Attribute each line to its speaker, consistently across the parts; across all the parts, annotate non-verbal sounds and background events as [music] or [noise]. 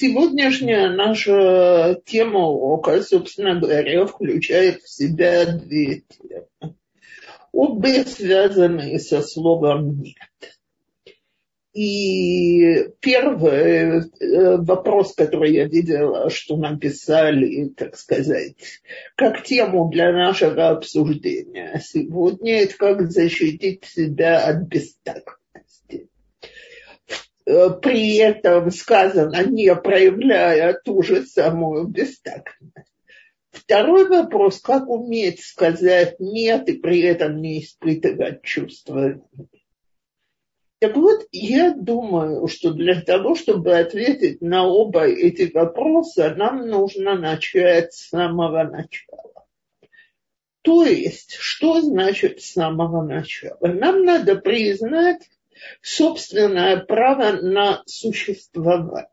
Speaker 1: Сегодняшняя наша тема урока, собственно говоря, включает в себя две темы. Обе связаны со словом «нет». И первый э, вопрос, который я видела, что написали, так сказать, как тему для нашего обсуждения сегодня, это как защитить себя от бестактности. Э, при этом сказано, не проявляя ту же самую бестактность. Второй вопрос, как уметь сказать нет и при этом не испытывать чувства так вот, я думаю, что для того, чтобы ответить на оба эти вопроса, нам нужно начать с самого начала. То есть, что значит с самого начала? Нам надо признать, собственное право на существование.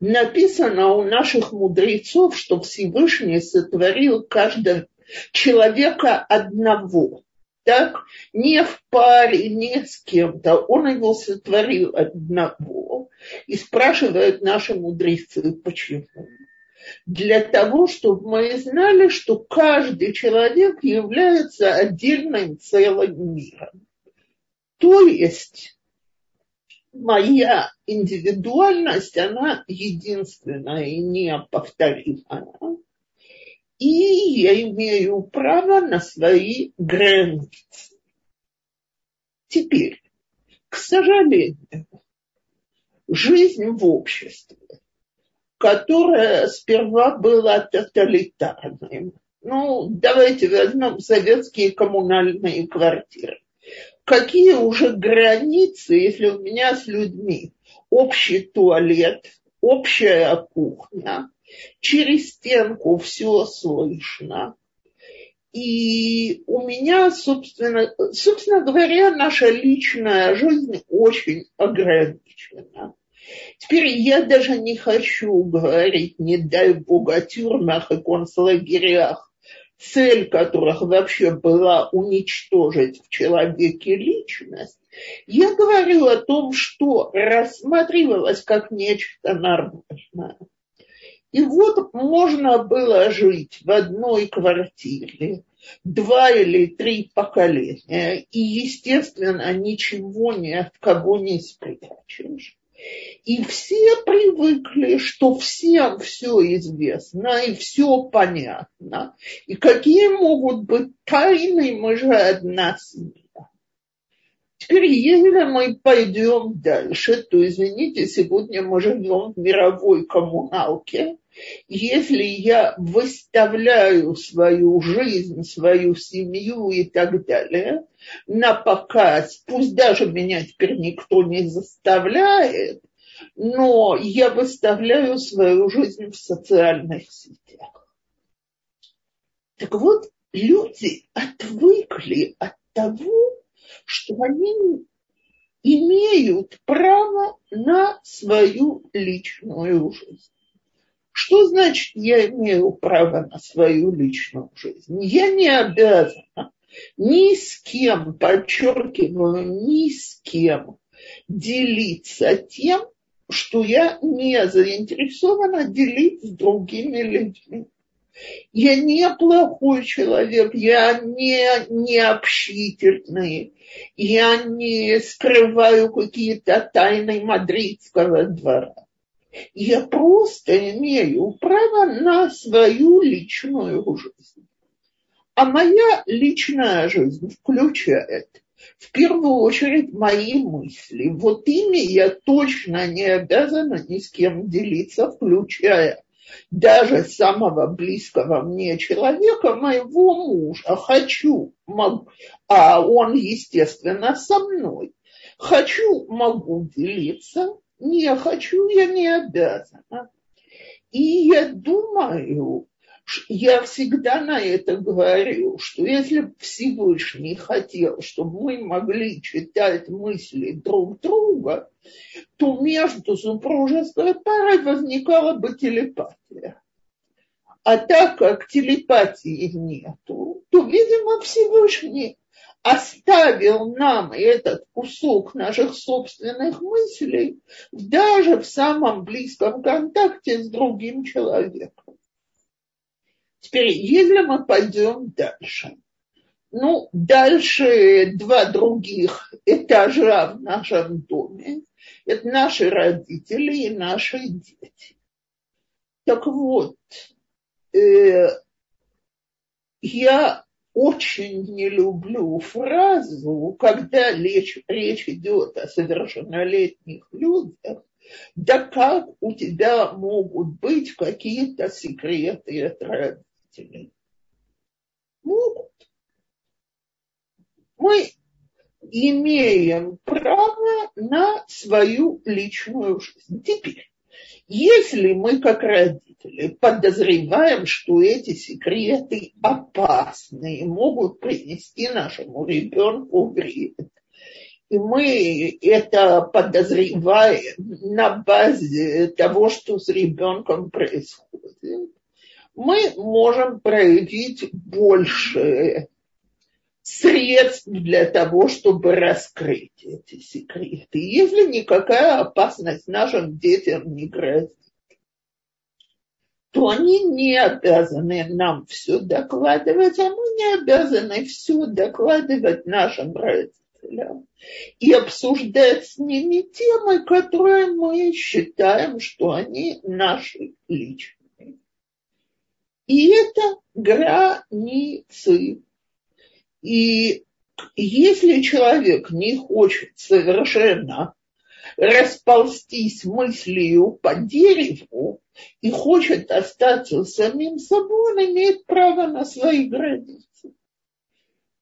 Speaker 1: Написано у наших мудрецов, что Всевышний сотворил каждого человека одного. Так, не в паре, не с кем-то. Он его сотворил одного. И спрашивают наши мудрецы, почему для того, чтобы мы знали, что каждый человек является отдельным целым миром. То есть моя индивидуальность, она единственная и неповторимая. И я имею право на свои границы. Теперь, к сожалению, жизнь в обществе, которая сперва была тоталитарной, ну, давайте возьмем советские коммунальные квартиры какие уже границы, если у меня с людьми общий туалет, общая кухня, через стенку все слышно. И у меня, собственно, собственно говоря, наша личная жизнь очень ограничена. Теперь я даже не хочу говорить, не дай бог, о тюрьмах и концлагерях, цель которых вообще была уничтожить в человеке личность, я говорю о том, что рассматривалось как нечто нормальное. И вот можно было жить в одной квартире два или три поколения, и, естественно, ничего ни от кого не спрячешь. И все привыкли, что всем все известно и все понятно. И какие могут быть тайны, мы же одна семья. Теперь, если мы пойдем дальше, то, извините, сегодня мы живем в мировой коммуналке. Если я выставляю свою жизнь, свою семью и так далее на показ, пусть даже меня теперь никто не заставляет, но я выставляю свою жизнь в социальных сетях. Так вот, люди отвыкли от того, что они имеют право на свою личную жизнь. Что значит я имею право на свою личную жизнь? Я не обязана ни с кем, подчеркиваю, ни с кем делиться тем, что я не заинтересована делить с другими людьми. Я не плохой человек, я не, не общительный, я не скрываю какие-то тайны мадридского двора. Я просто имею право на свою личную жизнь. А моя личная жизнь включает в первую очередь мои мысли. Вот ими я точно не обязана ни с кем делиться, включая даже самого близкого мне человека, моего мужа, хочу, могу, а он, естественно, со мной. Хочу, могу делиться, не хочу, я не обязана. И я думаю, я всегда на это говорю, что если Всевышний хотел, чтобы мы могли читать мысли друг друга, то между супружеской парой возникала бы телепатия. А так как телепатии нету, то, видимо, Всевышний оставил нам этот кусок наших собственных мыслей даже в самом близком контакте с другим человеком. Теперь, если мы пойдем дальше, ну, дальше два других этажа в нашем доме, это наши родители и наши дети. Так вот, э, я очень не люблю фразу, когда речь, речь идет о совершеннолетних людях, да как у тебя могут быть какие-то секреты от родителей? Могут. Мы имеем право на свою личную жизнь. Теперь, если мы как родители подозреваем, что эти секреты опасны и могут принести нашему ребенку вред, и мы это подозреваем на базе того, что с ребенком происходит, мы можем проявить больше средств для того, чтобы раскрыть эти секреты. Если никакая опасность нашим детям не грозит, то они не обязаны нам все докладывать, а мы не обязаны все докладывать нашим родителям и обсуждать с ними темы, которые мы считаем, что они наши личные. И это границы и если человек не хочет совершенно расползтись мыслью по дереву и хочет остаться самим собой, он имеет право на свои границы.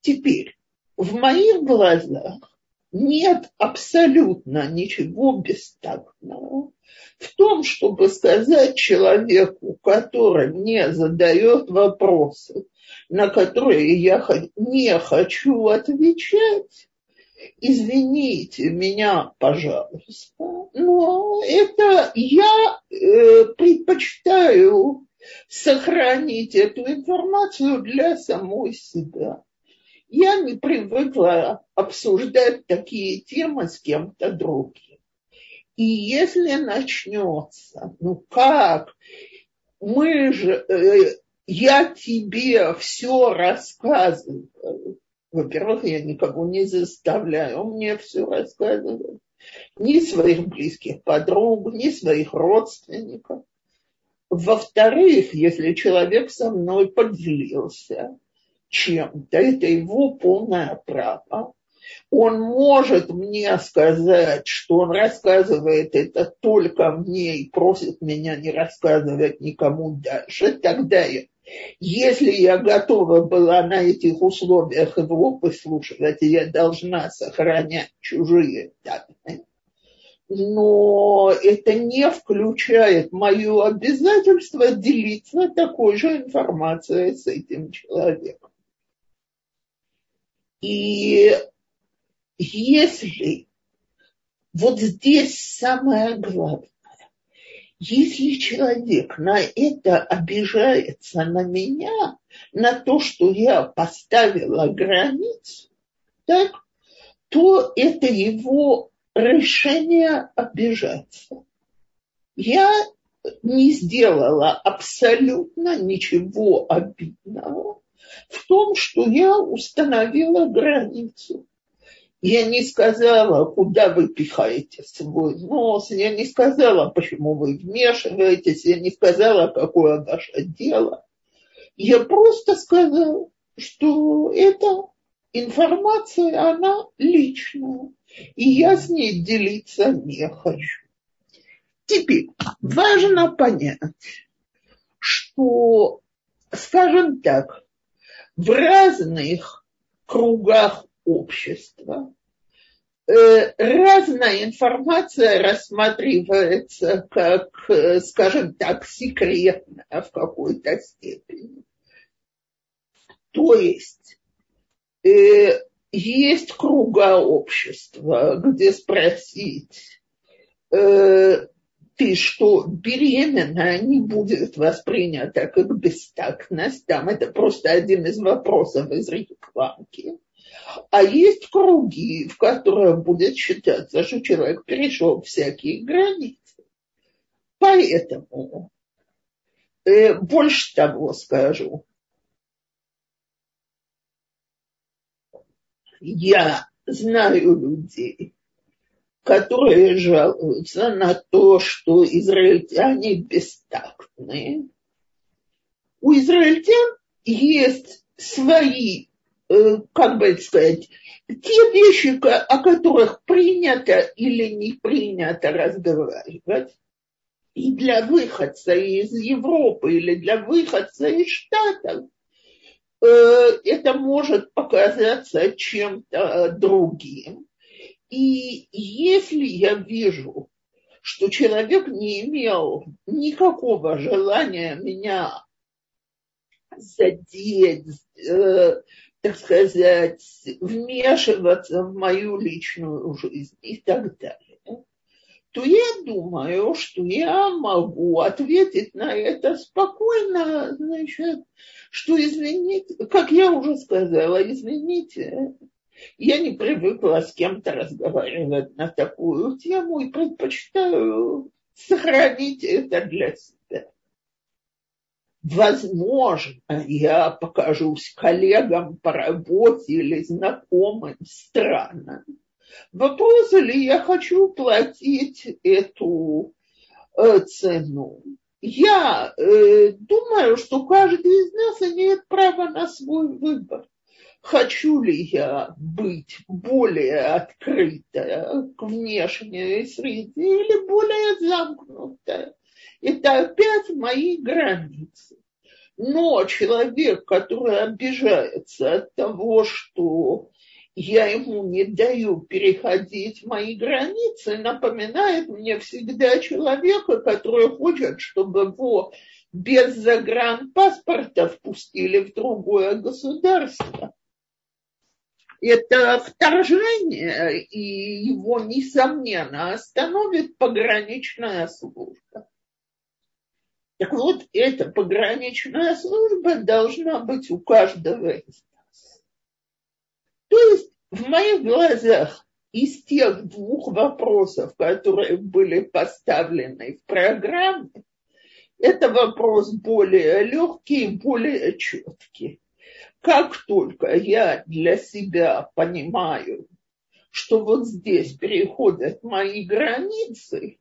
Speaker 1: Теперь, в моих глазах нет абсолютно ничего бестактного в том, чтобы сказать человеку, который не задает вопросы, на которые я не хочу отвечать, извините меня, пожалуйста, но это я э, предпочитаю сохранить эту информацию для самой себя. Я не привыкла обсуждать такие темы с кем-то другим. И если начнется, ну как, мы же, э, я тебе все рассказываю. Во-первых, я никого не заставляю мне все рассказывать. Ни своих близких подруг, ни своих родственников. Во-вторых, если человек со мной поделился чем-то, это его полное право. Он может мне сказать, что он рассказывает это только мне и просит меня не рассказывать никому дальше. Тогда я если я готова была на этих условиях его послушать, я должна сохранять чужие данные. Но это не включает мое обязательство делиться такой же информацией с этим человеком. И если вот здесь самое главное, если человек на это обижается на меня, на то, что я поставила границу, так, то это его решение обижаться. Я не сделала абсолютно ничего обидного в том, что я установила границу. Я не сказала, куда вы пихаете свой нос, я не сказала, почему вы вмешиваетесь, я не сказала, какое ваше дело. Я просто сказала, что эта информация, она личная, и я с ней делиться не хочу. Теперь важно понять, что, скажем так, в разных кругах общества Э, разная информация рассматривается как, э, скажем так, секретная в какой-то степени. То есть э, есть круга общества, где спросить, ты что, беременная, не будет воспринята как бестактность, там это просто один из вопросов из рекламки. А есть круги, в которых будет считаться, что человек перешел всякие границы. Поэтому, э, больше того скажу, я знаю людей, которые жалуются на то, что израильтяне бестактные. У израильтян есть свои, э, как бы сказать, те вещи, о которых принято или не принято разговаривать. И для выходца из Европы или для выходца из Штатов э, это может показаться чем-то другим. И если я вижу, что человек не имел никакого желания меня задеть, э, так сказать, вмешиваться в мою личную жизнь и так далее, то я думаю, что я могу ответить на это спокойно, значит, что извините, как я уже сказала, извините, я не привыкла с кем-то разговаривать на такую тему и предпочитаю сохранить это для себя. Возможно, я покажусь коллегам по работе или знакомым странно. Вопрос, ли я хочу платить эту э, цену. Я э, думаю, что каждый из нас имеет право на свой выбор хочу ли я быть более открытая к внешней среде или более замкнутая. Это опять мои границы. Но человек, который обижается от того, что я ему не даю переходить мои границы, напоминает мне всегда человека, который хочет, чтобы его без загранпаспорта впустили в другое государство это вторжение, и его, несомненно, остановит пограничная служба. Так вот, эта пограничная служба должна быть у каждого из нас. То есть, в моих глазах, из тех двух вопросов, которые были поставлены в программе, это вопрос более легкий и более четкий как только я для себя понимаю, что вот здесь переходят мои границы,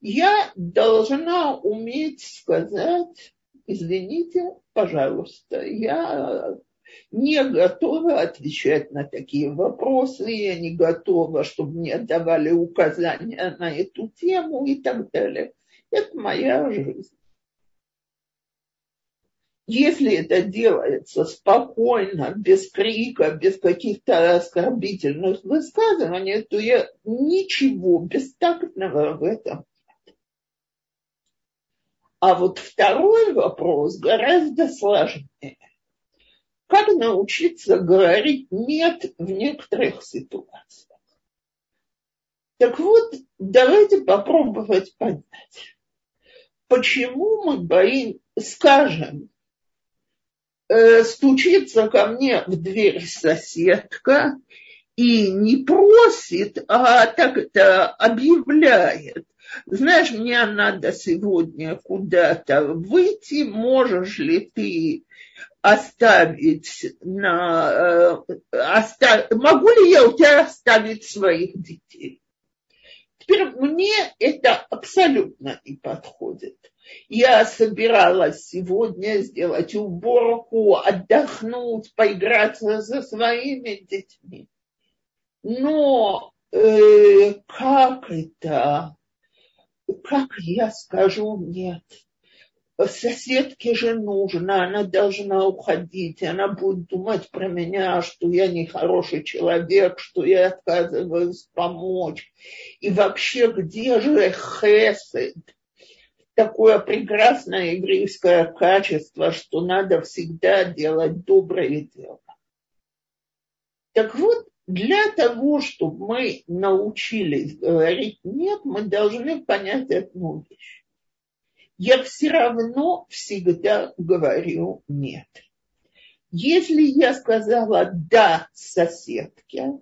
Speaker 1: я должна уметь сказать, извините, пожалуйста, я не готова отвечать на такие вопросы, я не готова, чтобы мне давали указания на эту тему и так далее. Это моя жизнь. Если это делается спокойно, без крика, без каких-то оскорбительных высказываний, то я ничего бестактного в этом нет. А вот второй вопрос гораздо сложнее. Как научиться говорить «нет» в некоторых ситуациях? Так вот, давайте попробовать понять, почему мы боим, скажем, стучится ко мне в дверь соседка и не просит, а так это объявляет. Знаешь, мне надо сегодня куда-то выйти, можешь ли ты оставить на... Э, оста... Могу ли я у тебя оставить своих детей? Теперь мне это абсолютно не подходит. Я собиралась сегодня сделать уборку, отдохнуть, поиграться со своими детьми. Но э, как это? Как я скажу нет? Соседке же нужно, она должна уходить, она будет думать про меня, что я нехороший человек, что я отказываюсь помочь. И вообще, где же хесед? такое прекрасное еврейское качество, что надо всегда делать доброе дело. Так вот, для того, чтобы мы научились говорить нет, мы должны понять одну вещь. Я все равно всегда говорю нет. Если я сказала «да» соседке,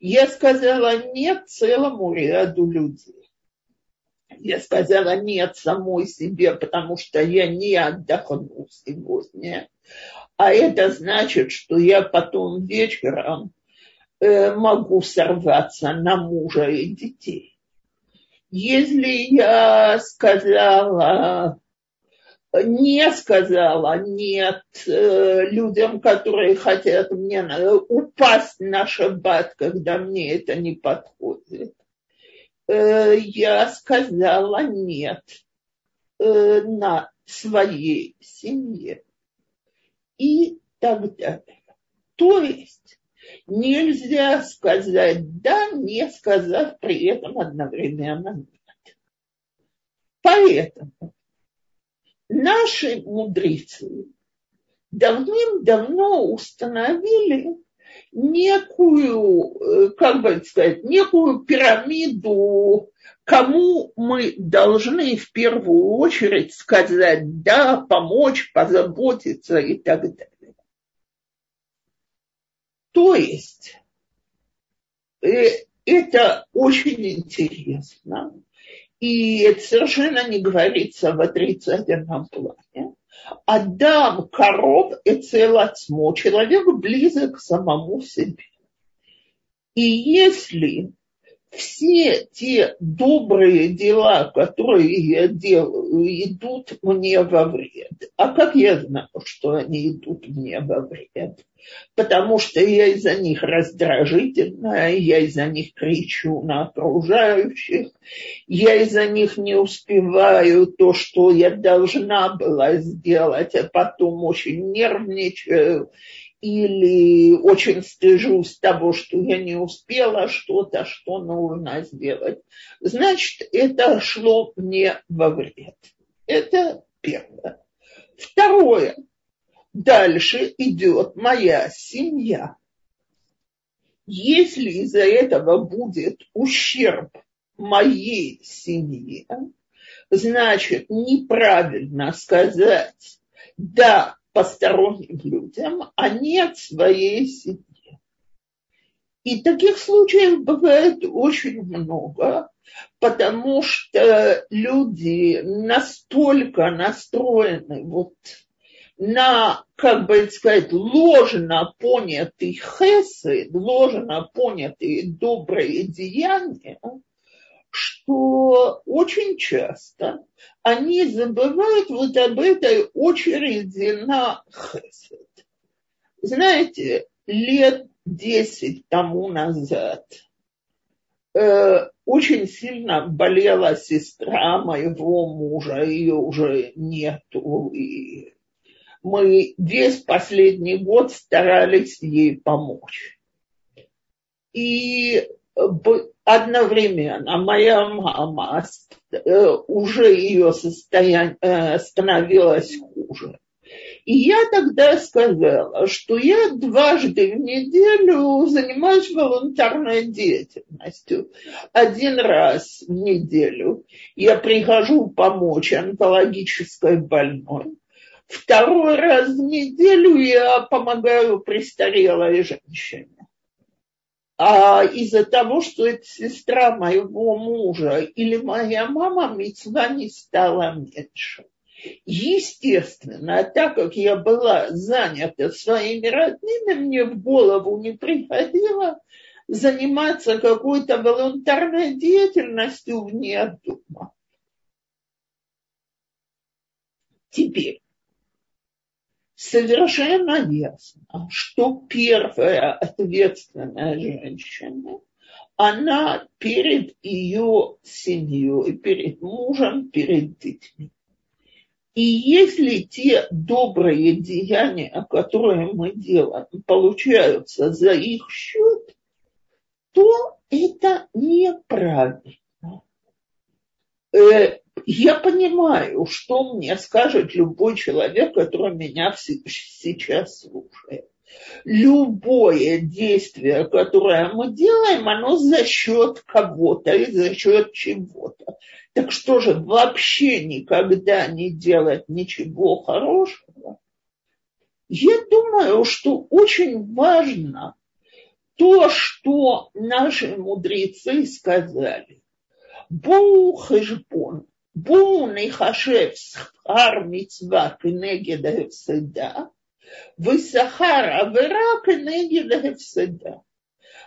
Speaker 1: я сказала «нет» целому ряду людей. Я сказала «нет» самой себе, потому что я не отдохну сегодня. А это значит, что я потом вечером э, могу сорваться на мужа и детей. Если я сказала не сказала нет э, людям, которые хотят мне упасть на шаббат, когда мне это не подходит. Э, я сказала нет э, на своей семье и так далее. То есть нельзя сказать да, не сказав при этом одновременно нет. Поэтому наши мудрецы давным-давно установили некую, э, как бы сказать, некую пирамиду, кому мы должны в первую очередь сказать «да», помочь, позаботиться и так далее. То есть э, это очень интересно. И это совершенно не говорится в отрицательном плане. Адам коров и целоцмо, человек близок к самому себе. И если все те добрые дела, которые я делаю, идут мне во вред. А как я знаю, что они идут мне во вред? Потому что я из-за них раздражительная, я из-за них кричу на окружающих, я из-за них не успеваю то, что я должна была сделать, а потом очень нервничаю или очень стыжусь того, что я не успела что-то, что нужно сделать, значит, это шло мне во вред. Это первое. Второе. Дальше идет моя семья. Если из-за этого будет ущерб моей семье, значит, неправильно сказать, да, посторонним людям, а не от своей семьи. И таких случаев бывает очень много, потому что люди настолько настроены вот на, как бы сказать, ложно понятый хесы, ложно понятые добрые деяния, что очень часто они забывают вот об этой очереди на хесед. Знаете, лет десять тому назад э, очень сильно болела сестра моего мужа, ее уже нету, и мы весь последний год старались ей помочь. И одновременно моя мама э, уже ее состояние э, становилось хуже. И я тогда сказала, что я дважды в неделю занимаюсь волонтарной деятельностью. Один раз в неделю я прихожу помочь онкологической больной. Второй раз в неделю я помогаю престарелой женщине а из-за того, что это сестра моего мужа или моя мама, мецва не стала меньше. Естественно, так как я была занята своими родными, мне в голову не приходило заниматься какой-то волонтарной деятельностью вне дома. Теперь, совершенно ясно, что первая ответственная женщина, она перед ее семьей, перед мужем, перед детьми. И если те добрые деяния, которые мы делаем, получаются за их счет, то это неправильно. Я понимаю, что мне скажет любой человек, который меня сейчас слушает. Любое действие, которое мы делаем, оно за счет кого-то и за счет чего-то. Так что же, вообще никогда не делать ничего хорошего? Я думаю, что очень важно то, что наши мудрецы сказали. Боу хэжбон, боу нейхашев схар митцва кенегеда хевседа, высахар авера кенегеда хевседа.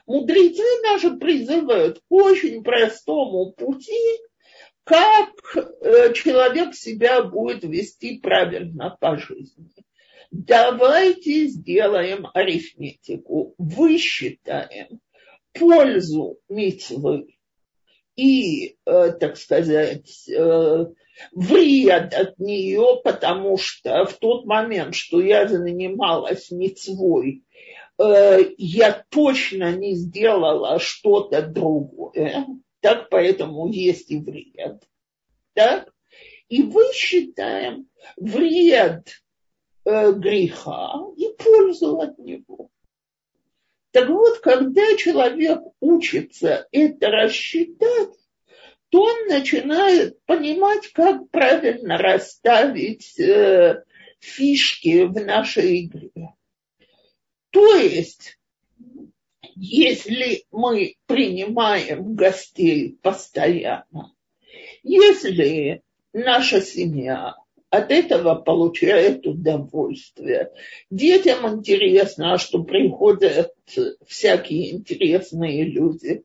Speaker 1: Мудрецы даже призывают к очень простому пути, как э, человек себя будет вести правильно по жизни. Давайте сделаем арифметику, высчитаем пользу митцвы и, э, так сказать, э, вред от нее, потому что в тот момент, что я занималась митцвой, э, я точно не сделала что-то другое, так поэтому есть и вред. Так? И высчитаем вред э, греха и пользу от него. Так вот, когда человек учится это рассчитать, то он начинает понимать, как правильно расставить э, фишки в нашей игре. То есть, если мы принимаем гостей постоянно, если наша семья от этого получает удовольствие. Детям интересно, что приходят всякие интересные люди.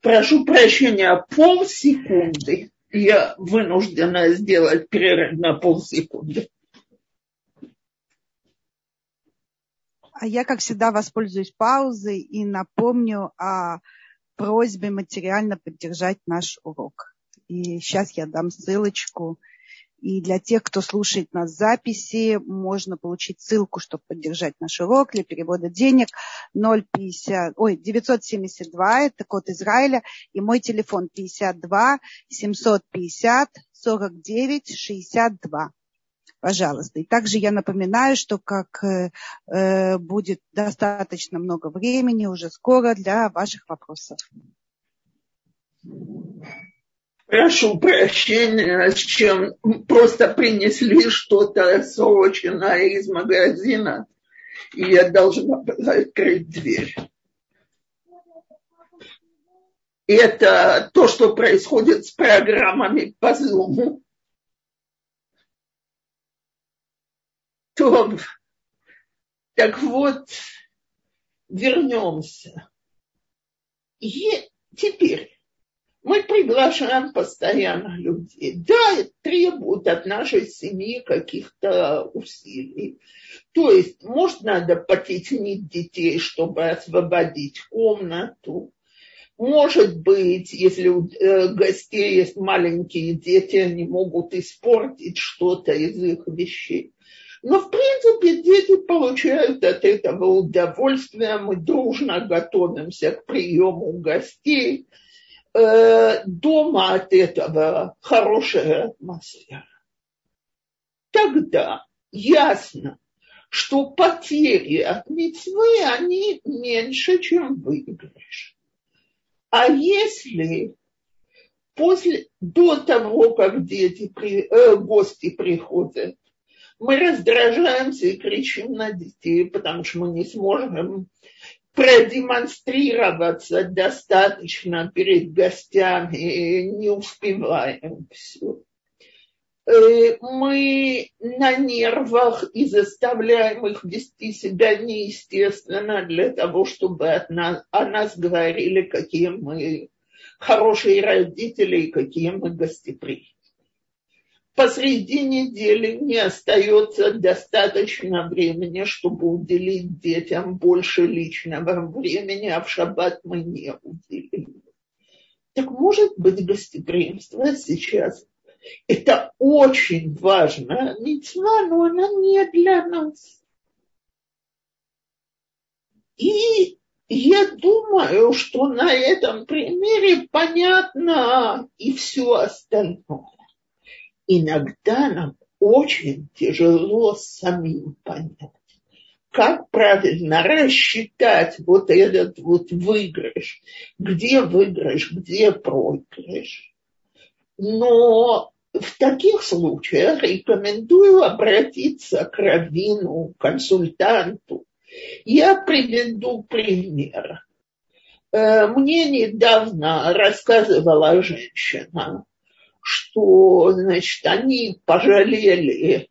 Speaker 1: Прошу прощения, полсекунды. Я вынуждена сделать перерыв на полсекунды.
Speaker 2: А я, как всегда, воспользуюсь паузой и напомню о просьбе материально поддержать наш урок. И сейчас я дам ссылочку. И для тех, кто слушает нас записи, можно получить ссылку, чтобы поддержать наш урок для перевода денег 050, ой, 972, это код Израиля, и мой телефон 52 750 49 62 пожалуйста. И также я напоминаю, что как э, э будет достаточно много времени уже скоро для ваших вопросов.
Speaker 1: Прошу прощения, чем просто принесли что-то срочное из магазина, и я должна была открыть дверь. Это то, что происходит с программами по Zoom. То, так вот, вернемся. И теперь мы приглашаем постоянно людей. Да, требуют от нашей семьи каких-то усилий. То есть, может, надо потеснить детей, чтобы освободить комнату. Может быть, если у э, гостей есть маленькие дети, они могут испортить что-то из их вещей. Но, в принципе, дети получают от этого удовольствие. Мы дружно готовимся к приему гостей – Э, дома от этого хорошая атмосфера. Тогда ясно, что потери от мецвы, они меньше, чем выигрыш. А если после, до того, как дети, э, гости приходят, мы раздражаемся и кричим на детей, потому что мы не сможем продемонстрироваться достаточно перед гостями, не успеваем все. Э, мы на нервах и заставляем их вести себя неестественно для того, чтобы от нас, о нас говорили, какие мы хорошие родители и какие мы гостеприимные посреди недели не остается достаточно времени, чтобы уделить детям больше личного времени, а в шаббат мы не уделили. Так может быть гостеприимство сейчас это очень важно, мецва, но она не для нас. И я думаю, что на этом примере понятно и все остальное иногда нам очень тяжело самим понять, как правильно рассчитать вот этот вот выигрыш, где выигрыш, где проигрыш. Но в таких случаях рекомендую обратиться к раввину, консультанту. Я приведу пример. Э, мне недавно рассказывала женщина, что, значит, они пожалели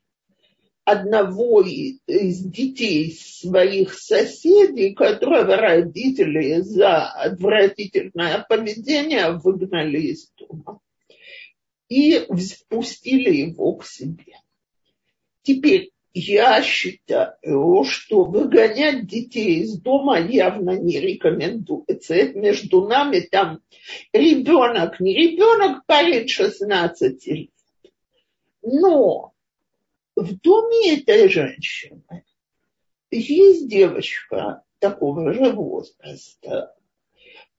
Speaker 1: одного из детей своих соседей, которого родители за отвратительное поведение выгнали из дома и впустили его к себе. Теперь я считаю, что выгонять детей из дома явно не рекомендуется. Это между нами там ребенок, не ребенок, парень 16 лет. Но в доме этой женщины есть девочка такого же возраста,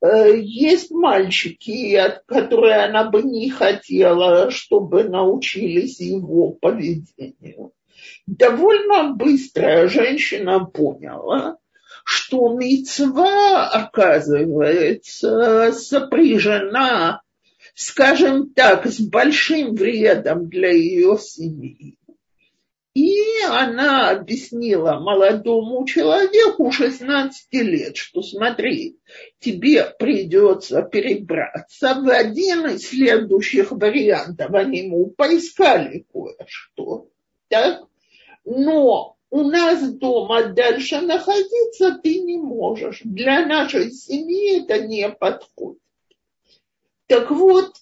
Speaker 1: Э, есть мальчики, которые она бы не хотела, чтобы научились его поведению. Довольно быстро женщина поняла, что мецва, оказывается, сопряжена, скажем так, с большим вредом для ее семьи. И она объяснила молодому человеку 16 лет, что смотри, тебе придется перебраться в один из следующих вариантов. Они ему поискали кое-что. Так? Но у нас дома дальше находиться ты не можешь. Для нашей семьи это не подходит. Так вот,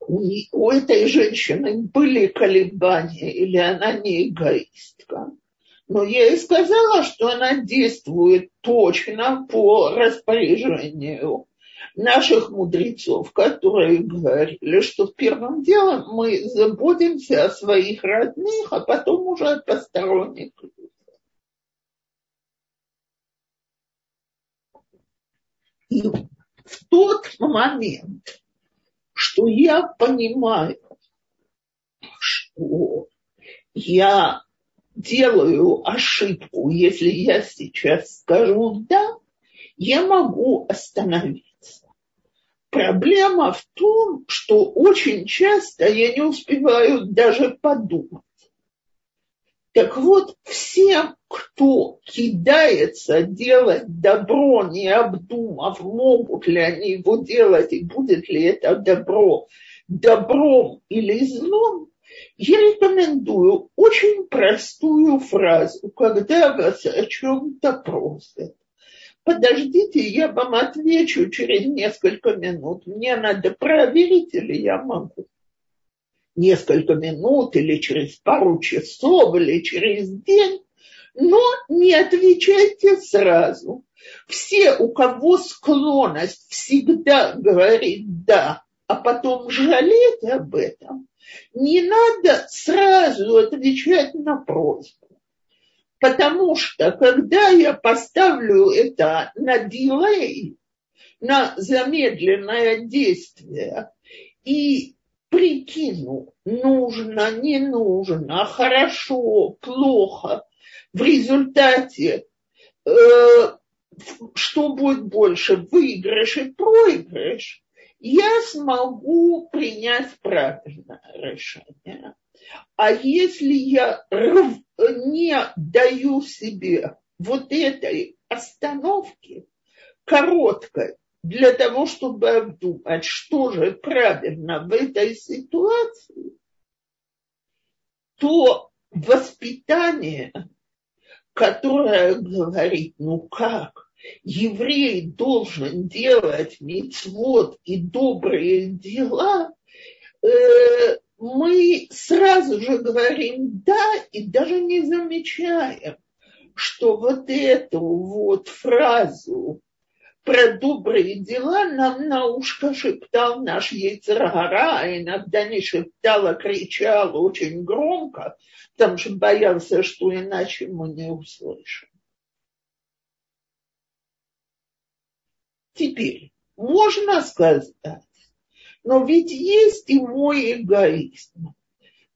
Speaker 1: у, этой женщины были колебания, или она не эгоистка. Но я ей сказала, что она действует точно по распоряжению наших мудрецов, которые говорили, что первым делом мы заботимся о своих родных, а потом уже о посторонних. И в тот момент, что я понимаю, что я делаю ошибку, если я сейчас скажу «да», я могу остановиться. Проблема в том, что очень часто я не успеваю даже подумать. Так вот, всем, кто кидается делать добро, не обдумав, могут ли они его делать и будет ли это добро добром или злом, я рекомендую очень простую фразу, когда вас о чем-то просят. Подождите, я вам отвечу через несколько минут. Мне надо проверить или я могу несколько минут или через пару часов или через день, но не отвечайте сразу. Все, у кого склонность всегда говорить «да», а потом жалеть об этом, не надо сразу отвечать на просьбу. Потому что когда я поставлю это на дилей, на замедленное действие, и прикину, нужно, не нужно, хорошо, плохо. В результате э, что будет больше, выигрыш и проигрыш, я смогу принять правильное решение. А если я не даю себе вот этой остановки короткой, для того, чтобы обдумать, что же правильно в этой ситуации, то воспитание, которое говорит, ну как, еврей должен делать мицвод и добрые дела, э, мы сразу же говорим да и даже не замечаем, что вот эту вот фразу про добрые дела нам на ушко шептал наш яйцергара, а иногда не шептал, а кричал очень громко, потому что боялся, что иначе мы не услышим. Теперь, можно сказать, но ведь есть и мой эгоизм.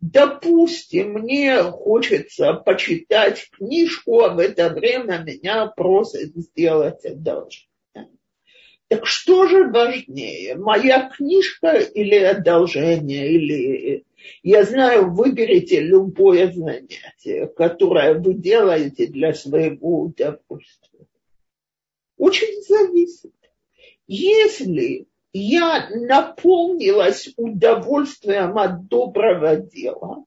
Speaker 1: Допустим, мне хочется почитать книжку, а в это время меня просят сделать одолжение. Так что же важнее, моя книжка или одолжение, или я знаю, выберите любое занятие, которое вы делаете для своего удовольствия. Очень зависит. Если я наполнилась удовольствием от доброго дела,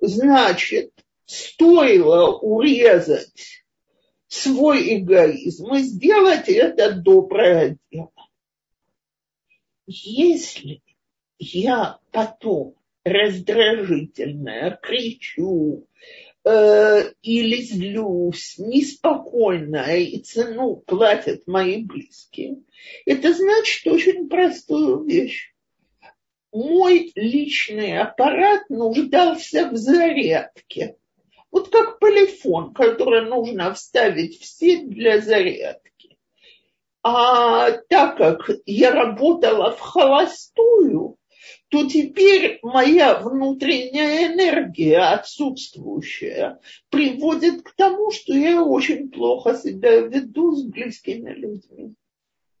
Speaker 1: значит, стоило урезать свой эгоизм и сделать это доброе дело. Если я потом раздражительная, кричу э, или злюсь, неспокойная, и цену платят мои близкие, это значит очень простую вещь. Мой личный аппарат нуждался в зарядке. Вот как полифон, который нужно вставить в сеть для зарядки. А так как я работала в холостую, то теперь моя внутренняя энергия отсутствующая приводит к тому, что я очень плохо себя веду с близкими людьми.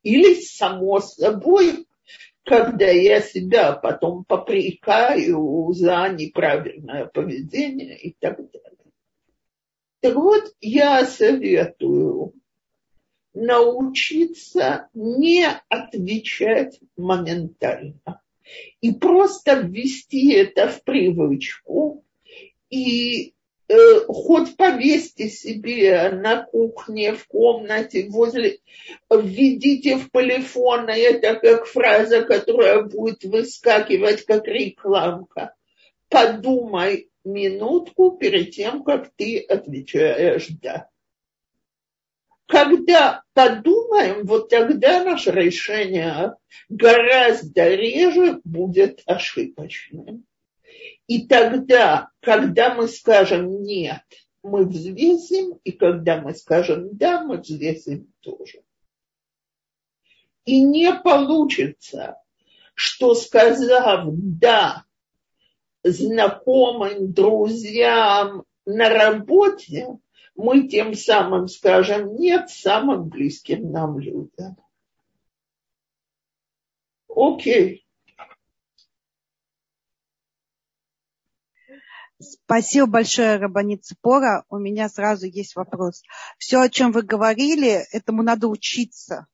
Speaker 1: Или само собой, когда я себя потом попрекаю за неправильное поведение и так далее. Так вот, я советую научиться не отвечать моментально и просто ввести это в привычку и э, хоть повесьте себе на кухне, в комнате, возле, введите в полифон, это как фраза, которая будет выскакивать как рекламка. Подумай минутку перед тем, как ты отвечаешь «да». Когда подумаем, вот тогда наше решение гораздо реже будет ошибочным. И тогда, когда мы скажем «нет», мы взвесим, и когда мы скажем «да», мы взвесим тоже. И не получится, что сказав «да» знакомым, друзьям на работе, мы тем самым скажем нет самым близким нам людям. Окей.
Speaker 2: Спасибо большое, Рабанит Цепора. У меня сразу есть вопрос. Все, о чем вы говорили, этому надо учиться.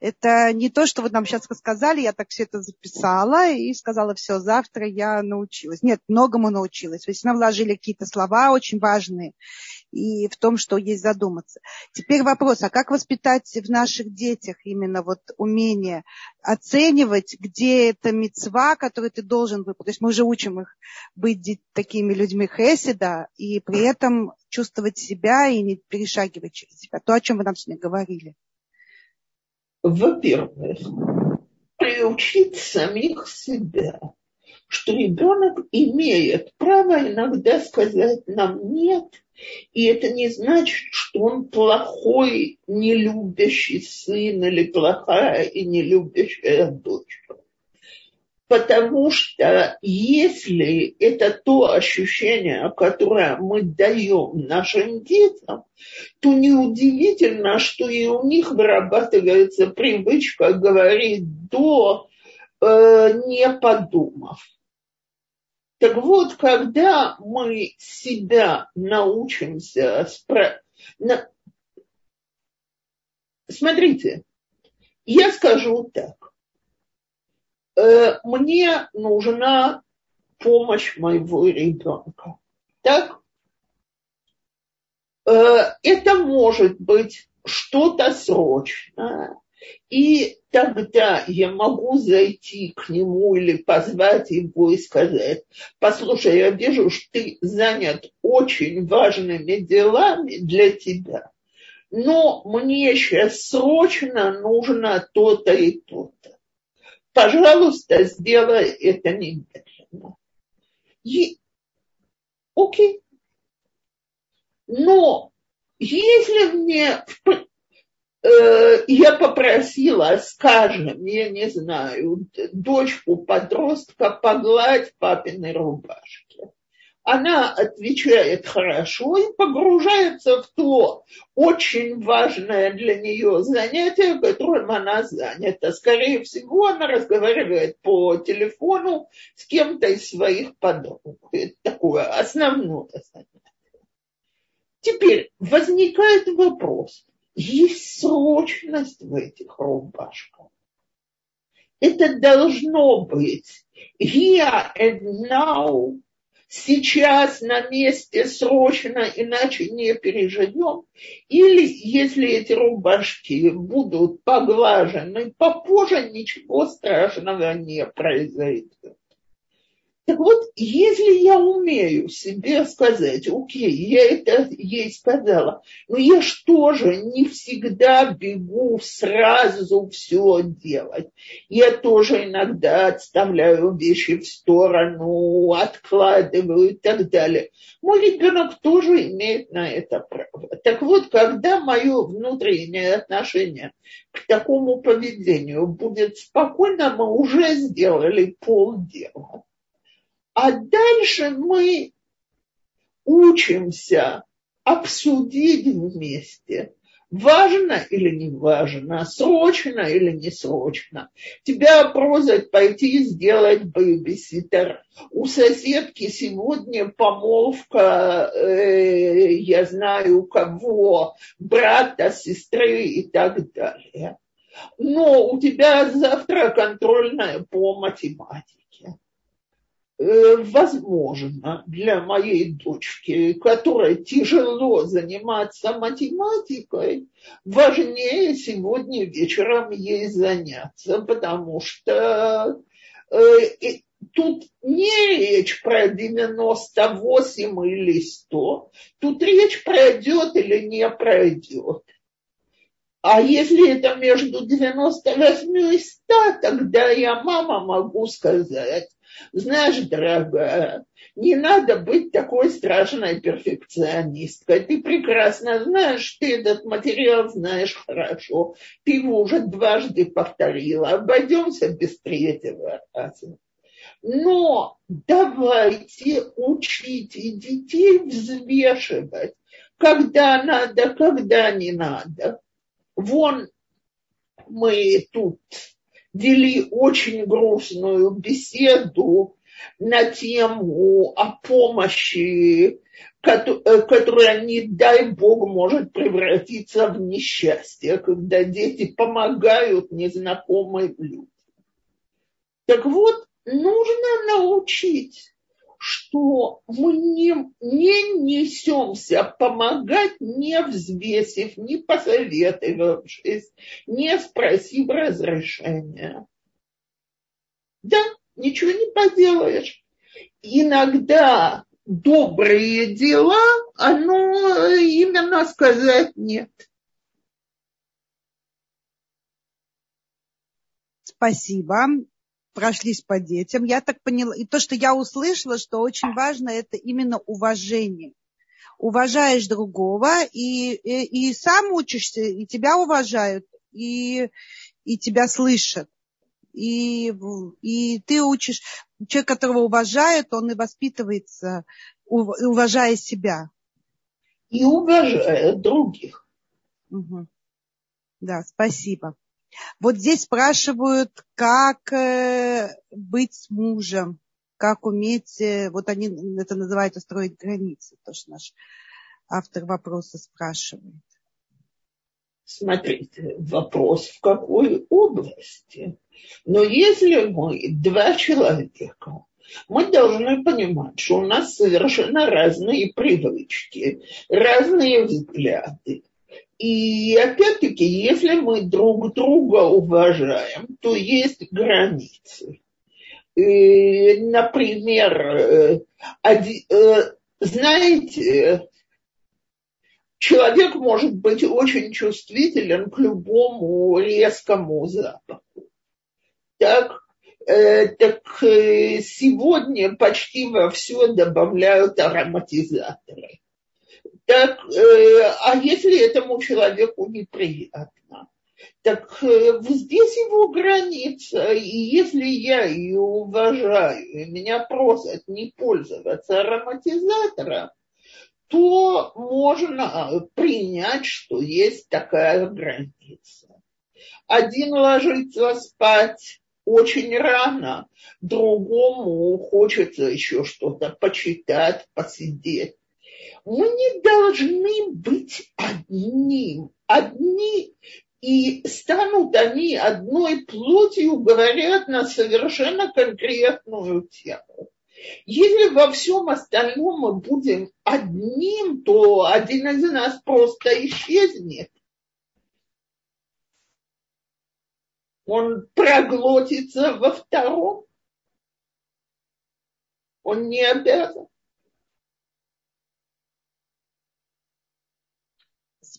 Speaker 2: Это не то, что вы нам сейчас рассказали, я так все это записала и сказала, все, завтра я научилась. Нет, многому научилась. Вы всегда вложили какие-то слова очень важные и в том, что есть задуматься. Теперь вопрос, а как воспитать в наших детях именно вот умение оценивать, где это мецва, которую ты должен выполнить. То есть мы уже учим их быть такими людьми хеседа и при этом чувствовать себя и не перешагивать через себя. То, о чем вы нам сегодня говорили.
Speaker 1: Во-первых, приучить самих себя что ребенок имеет право иногда сказать нам нет, и это не значит, что он плохой, нелюбящий сын или плохая и нелюбящая дочка. Потому что если это то ощущение, которое мы даем нашим детям, то неудивительно, что и у них вырабатывается привычка говорить до, э, не подумав. Так вот, когда мы себя научимся спра... На... Смотрите, я скажу так. Э, мне нужна помощь моего ребенка. Так? Э, это может быть что-то срочное, и тогда я могу зайти к нему или позвать его и сказать, послушай, я вижу, что ты занят очень важными делами для тебя, но мне сейчас срочно нужно то-то и то-то. Пожалуйста, сделай это немедленно. И, окей. Но если мне Э, я попросила, скажем, я не знаю, дочку подростка погладь папиной рубашки. Она отвечает хорошо и погружается в то очень важное для нее занятие, которым она занята. Скорее всего, она разговаривает по телефону с кем-то из своих подруг. Это такое основное занятие. Теперь возникает вопрос. Есть срочность в этих рубашках. Это должно быть here and now сейчас на месте срочно, иначе не переживем. Или если эти рубашки будут поглажены попозже, ничего страшного не произойдет. Так вот, если я умею себе сказать, окей, я это ей сказала, но я ж тоже не всегда бегу сразу все делать. Я тоже иногда отставляю вещи в сторону, откладываю и так далее. Мой ребенок тоже имеет на это право. Так вот, когда мое внутреннее отношение к такому поведению будет спокойно, мы уже сделали полдела. А дальше мы учимся обсудить вместе, важно или не важно, срочно или не срочно. Тебя просят пойти сделать бэйбиситер. У соседки сегодня помолвка, э, я знаю кого, брата, сестры и так далее. Но у тебя завтра контрольная по математике возможно для моей дочки, которой тяжело заниматься математикой, важнее сегодня вечером ей заняться, потому что э, тут не речь про 98 или 100, тут речь пройдет или не пройдет. А если это между 98 и 100, тогда я, мама, могу сказать, знаешь, дорогая, не надо быть такой страшной перфекционисткой. Ты прекрасно знаешь, ты этот материал знаешь хорошо. Ты его уже дважды повторила. Обойдемся без третьего раза. Но давайте учите детей взвешивать, когда надо, когда не надо. Вон мы тут вели очень грустную беседу на тему о помощи, э, которая, не дай бог, может превратиться в несчастье, когда дети помогают незнакомым людям. Так вот, нужно научить что мы не, не несемся помогать, не взвесив, не посоветовавшись, не спросив разрешения. Да, ничего не поделаешь. Иногда добрые дела, оно именно сказать нет.
Speaker 2: Спасибо прошлись по детям. Я так поняла, и то, что я услышала, что очень важно, это именно уважение. Уважаешь другого, и, и, и сам учишься, и тебя уважают, и, и тебя слышат. И, и ты учишь, человек, которого уважают, он и воспитывается, уважая себя.
Speaker 1: И уважая других.
Speaker 2: Угу. Да, спасибо. Вот здесь спрашивают, как э, быть с мужем, как уметь, э, вот они это называют строить границы, то, что наш автор вопроса спрашивает.
Speaker 1: Смотрите, вопрос в какой области. Но если мы два человека, мы должны понимать, что у нас совершенно разные привычки, разные взгляды, и опять-таки, если мы друг друга уважаем, то есть границы. И, например, э, э, знаете, человек может быть очень чувствителен к любому резкому запаху. Так, э, так сегодня почти во все добавляют ароматизаторы так, э, а если этому человеку неприятно? Так э, здесь его граница, и если я ее уважаю, и меня просят не пользоваться ароматизатором, то можно принять, что есть такая граница. Один ложится спать очень рано, другому хочется еще что-то почитать, посидеть. Мы не должны быть одним. Одни и станут они одной плотью, говорят на совершенно конкретную тему. Если во всем остальном мы будем одним, то один из нас просто исчезнет. Он проглотится во втором. Он не обязан.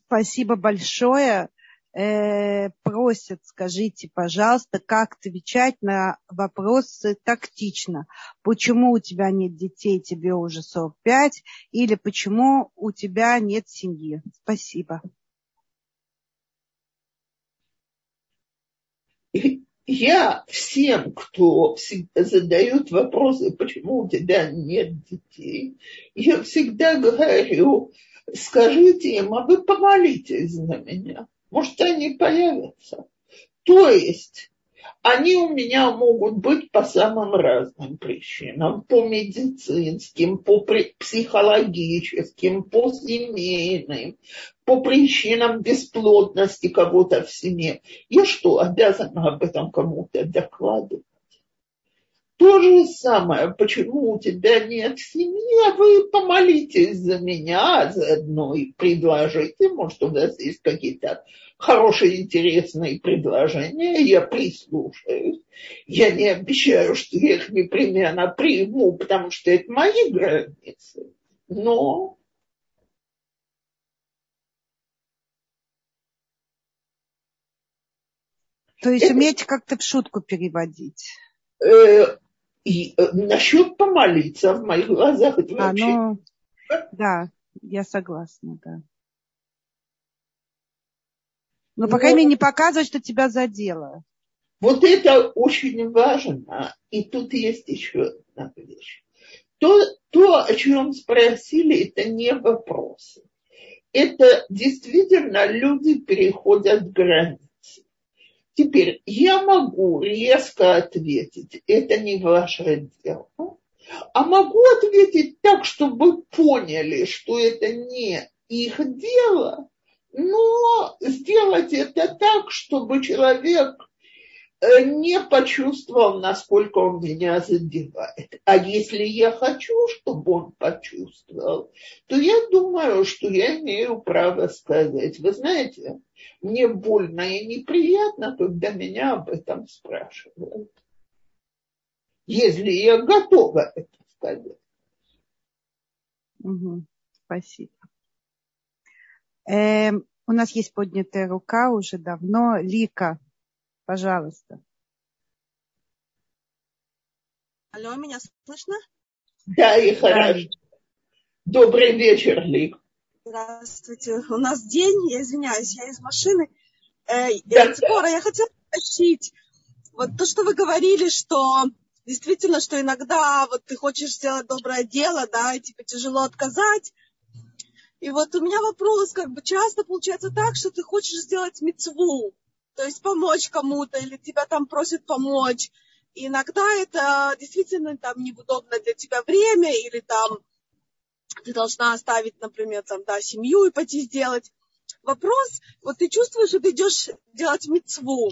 Speaker 2: Спасибо большое. Э, просят, скажите, пожалуйста, как отвечать на вопросы тактично. Почему у тебя нет детей, тебе уже 45, или почему у тебя нет семьи? Спасибо.
Speaker 1: Я всем, кто задает вопросы, почему у тебя нет детей, я всегда говорю, скажите им, а вы помолитесь за меня. Может, они появятся. То есть они у меня могут быть по самым разным причинам, по медицинским, по психологическим, по семейным, по причинам бесплодности кого-то в семье. Я что, обязана об этом кому-то докладывать? То же самое, почему у тебя нет семьи, а вы помолитесь за меня, заодно и предложите, может, у вас есть какие-то хорошие, интересные предложения, я прислушаюсь. Я не обещаю, что я их непременно приму, потому что это мои границы. Но
Speaker 2: То есть это... умеете как-то в шутку переводить?
Speaker 1: И э, насчет помолиться в моих глазах это а, вообще... Ну,
Speaker 2: да, я согласна, да. Но, по крайней мере, не показывать, что тебя задело.
Speaker 1: Вот это очень важно. И тут есть еще одна вещь. То, то, о чем спросили, это не вопросы. Это действительно люди переходят границы. Теперь я могу резко ответить, это не ваше дело, а могу ответить так, чтобы поняли, что это не их дело, но сделать это так, чтобы человек не почувствовал, насколько он меня задевает. А если я хочу, чтобы он почувствовал, то я думаю, что я имею право сказать, вы знаете, мне больно и неприятно, когда меня об этом спрашивают. Если я готова это сказать.
Speaker 2: Угу. Спасибо. Э, у нас есть поднятая рука уже давно. Лика, пожалуйста.
Speaker 3: Алло, меня слышно?
Speaker 1: Да, и хорошо. Добрый вечер, Лик.
Speaker 3: Здравствуйте. У нас день, я извиняюсь, я из машины. Э, да, Типора, я хотела спросить, вот то, что вы говорили, что действительно, что иногда вот ты хочешь сделать доброе дело, да, и тебе тяжело отказать. И вот у меня вопрос, как бы часто получается так, что ты хочешь сделать мецву, то есть помочь кому-то, или тебя там просят помочь. Иногда это действительно там неудобно для тебя время, или там ты должна оставить, например, там, да, семью и пойти сделать. Вопрос, вот ты чувствуешь, что ты идешь делать мецву,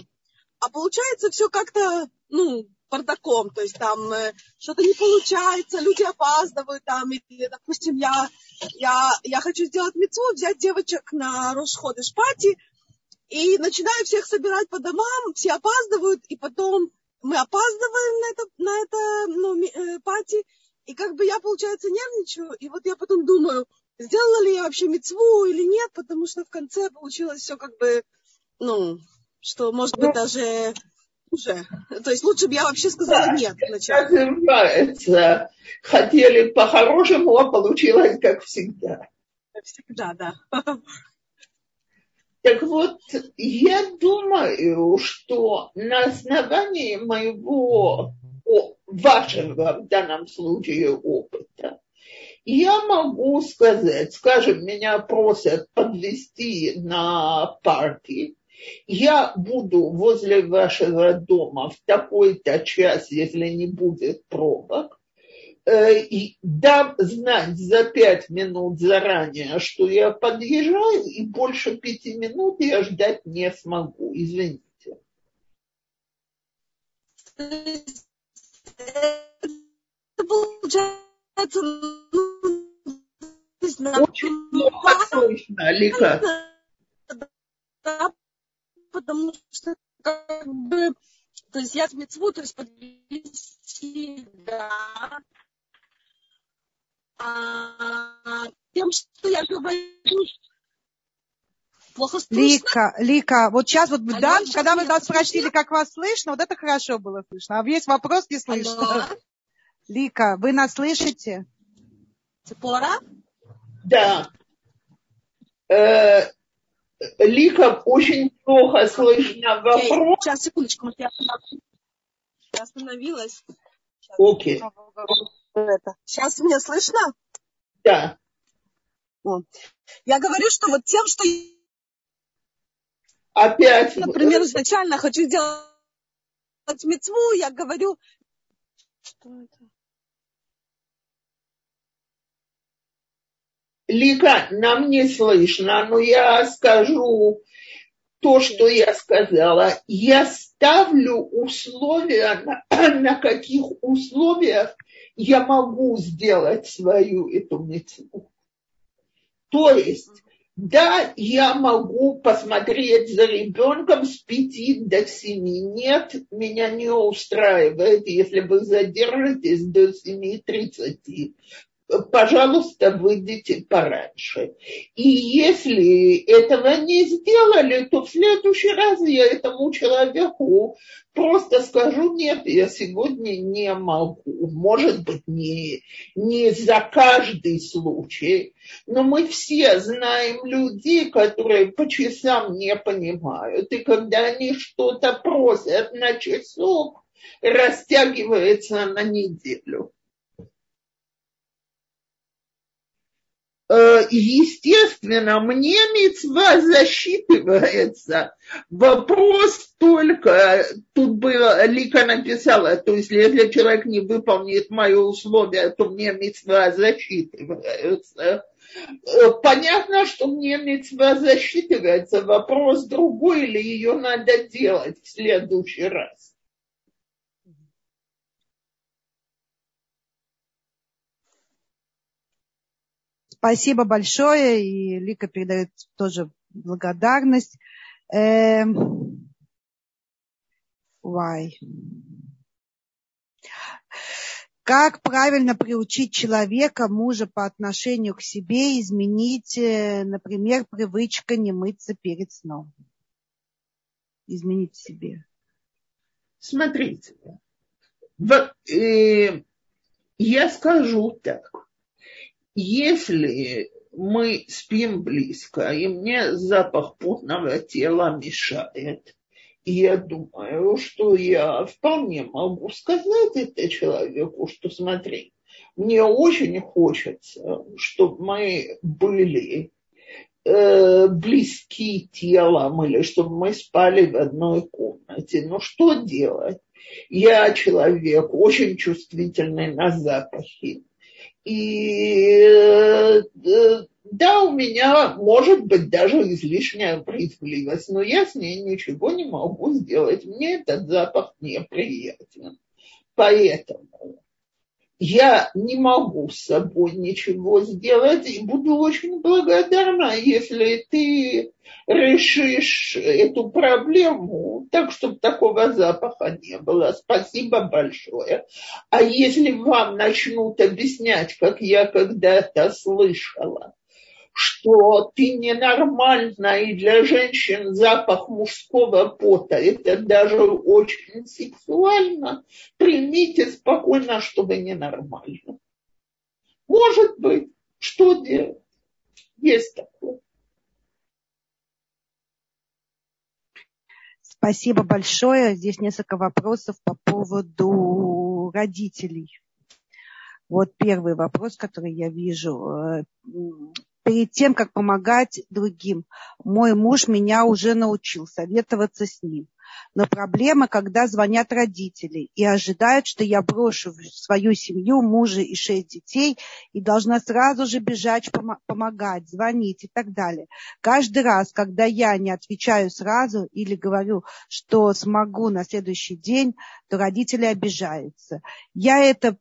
Speaker 3: а получается все как-то, ну, бардаком, то есть там э, что-то не получается, люди опаздывают там, или, допустим, я, я, я хочу сделать мецву, взять девочек на Рошходы Шпати, и начинаю всех собирать по домам, все опаздывают, и потом мы опаздываем на это, на это ну, э, пати, и как бы я, получается, нервничаю, и вот я потом думаю, сделала ли я вообще мецву или нет, потому что в конце получилось все как бы, ну, что, может быть, ну, даже уже. То есть лучше бы я вообще сказала да, нет
Speaker 1: вначале. Называется, хотели по-хорошему, а получилось как всегда.
Speaker 3: Как всегда, да. [laughs]
Speaker 1: Так вот, я думаю, что на основании моего, вашего в данном случае опыта, я могу сказать, скажем, меня просят подвести на парки, я буду возле вашего дома в такой-то час, если не будет пробок, и дам знать за пять минут заранее, что я подъезжаю, и больше пяти минут я ждать не смогу. Извините. Очень плохо слышно, Лика
Speaker 3: потому что как бы, то есть я в мецву, то есть подвести, да, а, тем, что я говорю, плохо слышно.
Speaker 2: Лика, Лика, вот сейчас вот,
Speaker 3: Алло,
Speaker 2: да,
Speaker 3: сейчас
Speaker 2: когда вы нас спросили,
Speaker 3: слышно?
Speaker 2: как вас слышно, вот это хорошо было слышно. А весь вопрос не слышно.
Speaker 3: Алло,
Speaker 2: Лика, вы нас слышите?
Speaker 3: Цепора?
Speaker 1: Да. Э, Лика, очень плохо слышно вопрос.
Speaker 3: Сейчас, секундочку, может, я остановилась.
Speaker 1: Окей,
Speaker 3: Это. Сейчас меня слышно?
Speaker 1: да.
Speaker 3: Я говорю, что вот тем, что
Speaker 1: Опять,
Speaker 3: например, изначально хочу сделать мецву, я говорю, что это?
Speaker 1: Лика, нам не слышно, но я скажу то, что я сказала. Я ставлю условия, на, [clears throat] на каких условиях я могу сделать свою эту мецву. То есть, да, я могу посмотреть за ребенком с пяти до семи. Нет, меня не устраивает, если вы задержитесь до семи тридцати пожалуйста, выйдите пораньше. И если этого не сделали, то в следующий раз я этому человеку просто скажу, нет, я сегодня не могу. Может быть, не, не за каждый случай, но мы все знаем людей, которые по часам не понимают. И когда они что-то просят на часок, растягивается на неделю. Естественно, мне мецва засчитывается. Вопрос только, тут было, Лика написала, то есть если человек не выполнит мои условия, то мне мецва засчитывается. Э, Понятно, что мне мецва засчитывается. Вопрос другой, или ее надо делать в следующий раз.
Speaker 2: Спасибо большое, и Лика передает тоже благодарность. Эм, Why? Как правильно приучить человека, мужа по отношению к себе, изменить, э, например, привычка не мыться перед сном? Изменить себе.
Speaker 1: Смотрите, в- э, я скажу так. Если мы спим близко, и мне запах потного тела мешает, я думаю, что я вполне могу сказать это человеку, что смотри, мне очень хочется, чтобы мы были э, близки телом или чтобы мы спали в одной комнате. Но что делать? Я человек очень чувствительный на запахи. И э, да, у меня может быть даже излишняя брезгливость, но я с ней ничего не могу сделать. Мне этот запах неприятен. Поэтому я не могу с собой ничего сделать и буду очень благодарна, если ты решишь эту проблему так, чтобы такого запаха не было. Спасибо большое. А если вам начнут объяснять, как я когда-то слышала, что ты ненормальна, и для женщин запах мужского пота это даже очень сексуально, примите спокойно, что вы ненормальны. Может быть, что делать? Есть такое.
Speaker 2: Спасибо большое. Здесь несколько вопросов по поводу родителей. Вот первый вопрос, который я вижу. Перед тем, как помогать другим, мой муж меня уже научил советоваться с ним. Но проблема, когда звонят родители и ожидают, что я брошу свою семью, мужа и шесть детей и должна сразу же бежать, помогать, звонить и так далее. Каждый раз, когда я не отвечаю сразу или говорю, что смогу на следующий день, то родители обижаются. Я это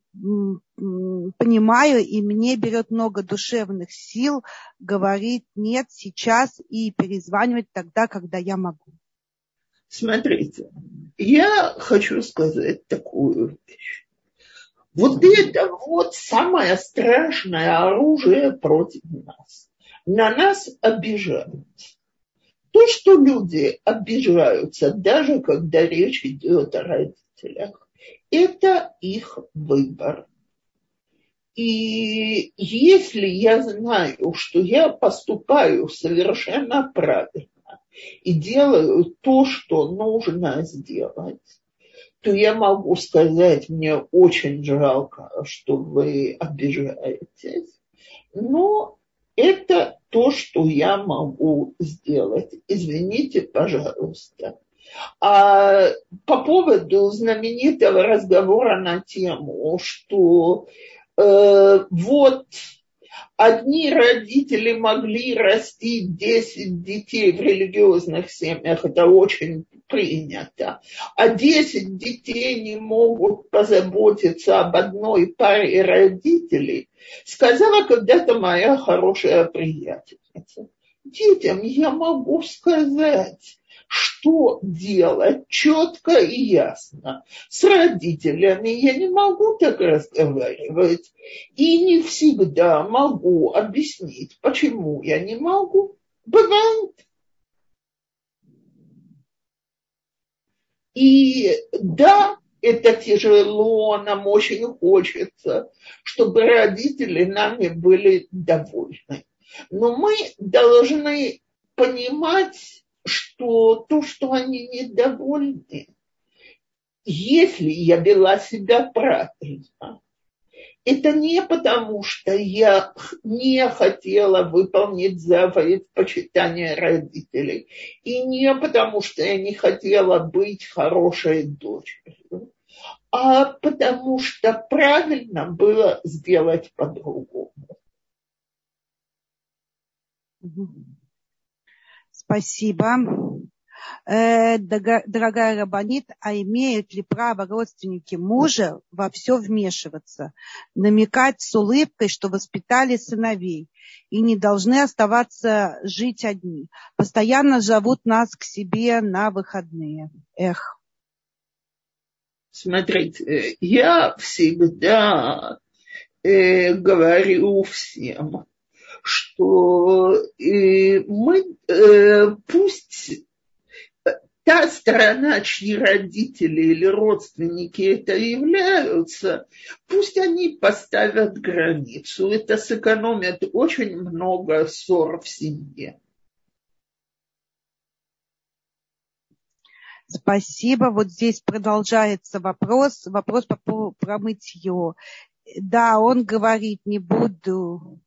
Speaker 2: понимаю, и мне берет много душевных сил говорить нет сейчас и перезванивать тогда, когда я могу.
Speaker 1: Смотрите, я хочу сказать такую вещь. Вот это вот самое страшное оружие против нас. На нас обижаются. То, что люди обижаются, даже когда речь идет о родителях, это их выбор. И если я знаю, что я поступаю совершенно правильно, и делаю то, что нужно сделать, то я могу сказать, мне очень жалко, что вы обижаетесь, но это то, что я могу сделать. Извините, пожалуйста. А по поводу знаменитого разговора на тему, что э, вот Одни родители могли растить 10 детей в религиозных семьях, это очень принято, а 10 детей не могут позаботиться об одной паре родителей, сказала когда-то моя хорошая приятельница. Детям я могу сказать, что делать четко и ясно. С родителями я не могу так разговаривать и не всегда могу объяснить, почему я не могу. Бывает. И да, это тяжело, нам очень хочется, чтобы родители нами были довольны. Но мы должны понимать, что то, что они недовольны, если я вела себя правильно, это не потому, что я не хотела выполнить заповедь почитания родителей, и не потому, что я не хотела быть хорошей дочерью, а потому что правильно было сделать по-другому.
Speaker 2: Спасибо. Э, дорогая Рабанит, а имеют ли право родственники мужа во все вмешиваться, намекать с улыбкой, что воспитали сыновей и не должны оставаться жить одни, постоянно зовут нас к себе на выходные. Эх.
Speaker 1: Смотрите, я всегда э, говорю всем, что э, мы э, пусть та страна, чьи родители или родственники это являются, пусть они поставят границу. Это сэкономит очень много ссор в семье.
Speaker 2: Спасибо. Вот здесь продолжается вопрос. Вопрос по, про мытье. Да, он говорит, не буду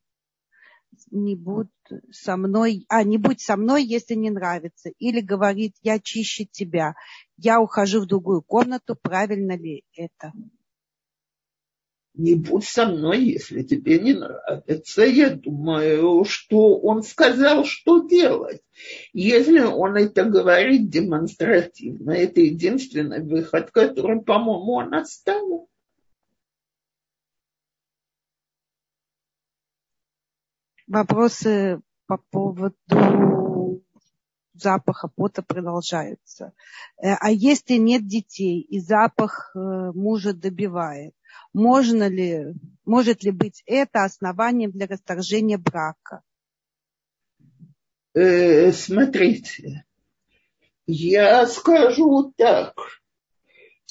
Speaker 2: не будь со мной, а не будь со мной, если не нравится. Или говорит, я чище тебя, я ухожу в другую комнату, правильно ли это?
Speaker 1: Не будь со мной, если тебе не нравится. Я думаю, что он сказал, что делать. Если он это говорит демонстративно, это единственный выход, который, по-моему, он оставил.
Speaker 2: Вопросы по поводу запаха пота продолжаются. Э, а если нет детей и запах э, мужа добивает, можно ли, может ли быть это основанием для расторжения брака?
Speaker 1: Э, смотрите, я скажу так.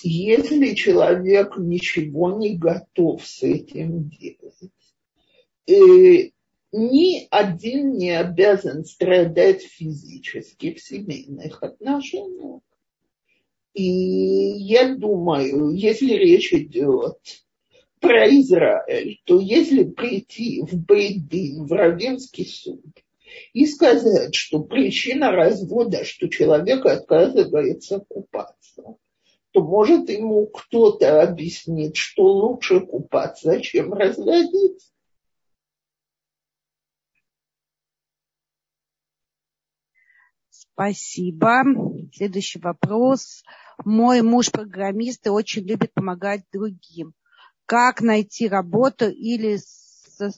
Speaker 1: Если человек ничего не готов с этим делать, ни один не обязан страдать физически в семейных отношениях. И я думаю, если речь идет про Израиль, то если прийти в Бейдин, в Равенский суд, и сказать, что причина развода, что человек отказывается купаться, то может ему кто-то объяснить, что лучше купаться, чем разводиться.
Speaker 2: Спасибо. Следующий вопрос. Мой муж программист и очень любит помогать другим. Как найти работу или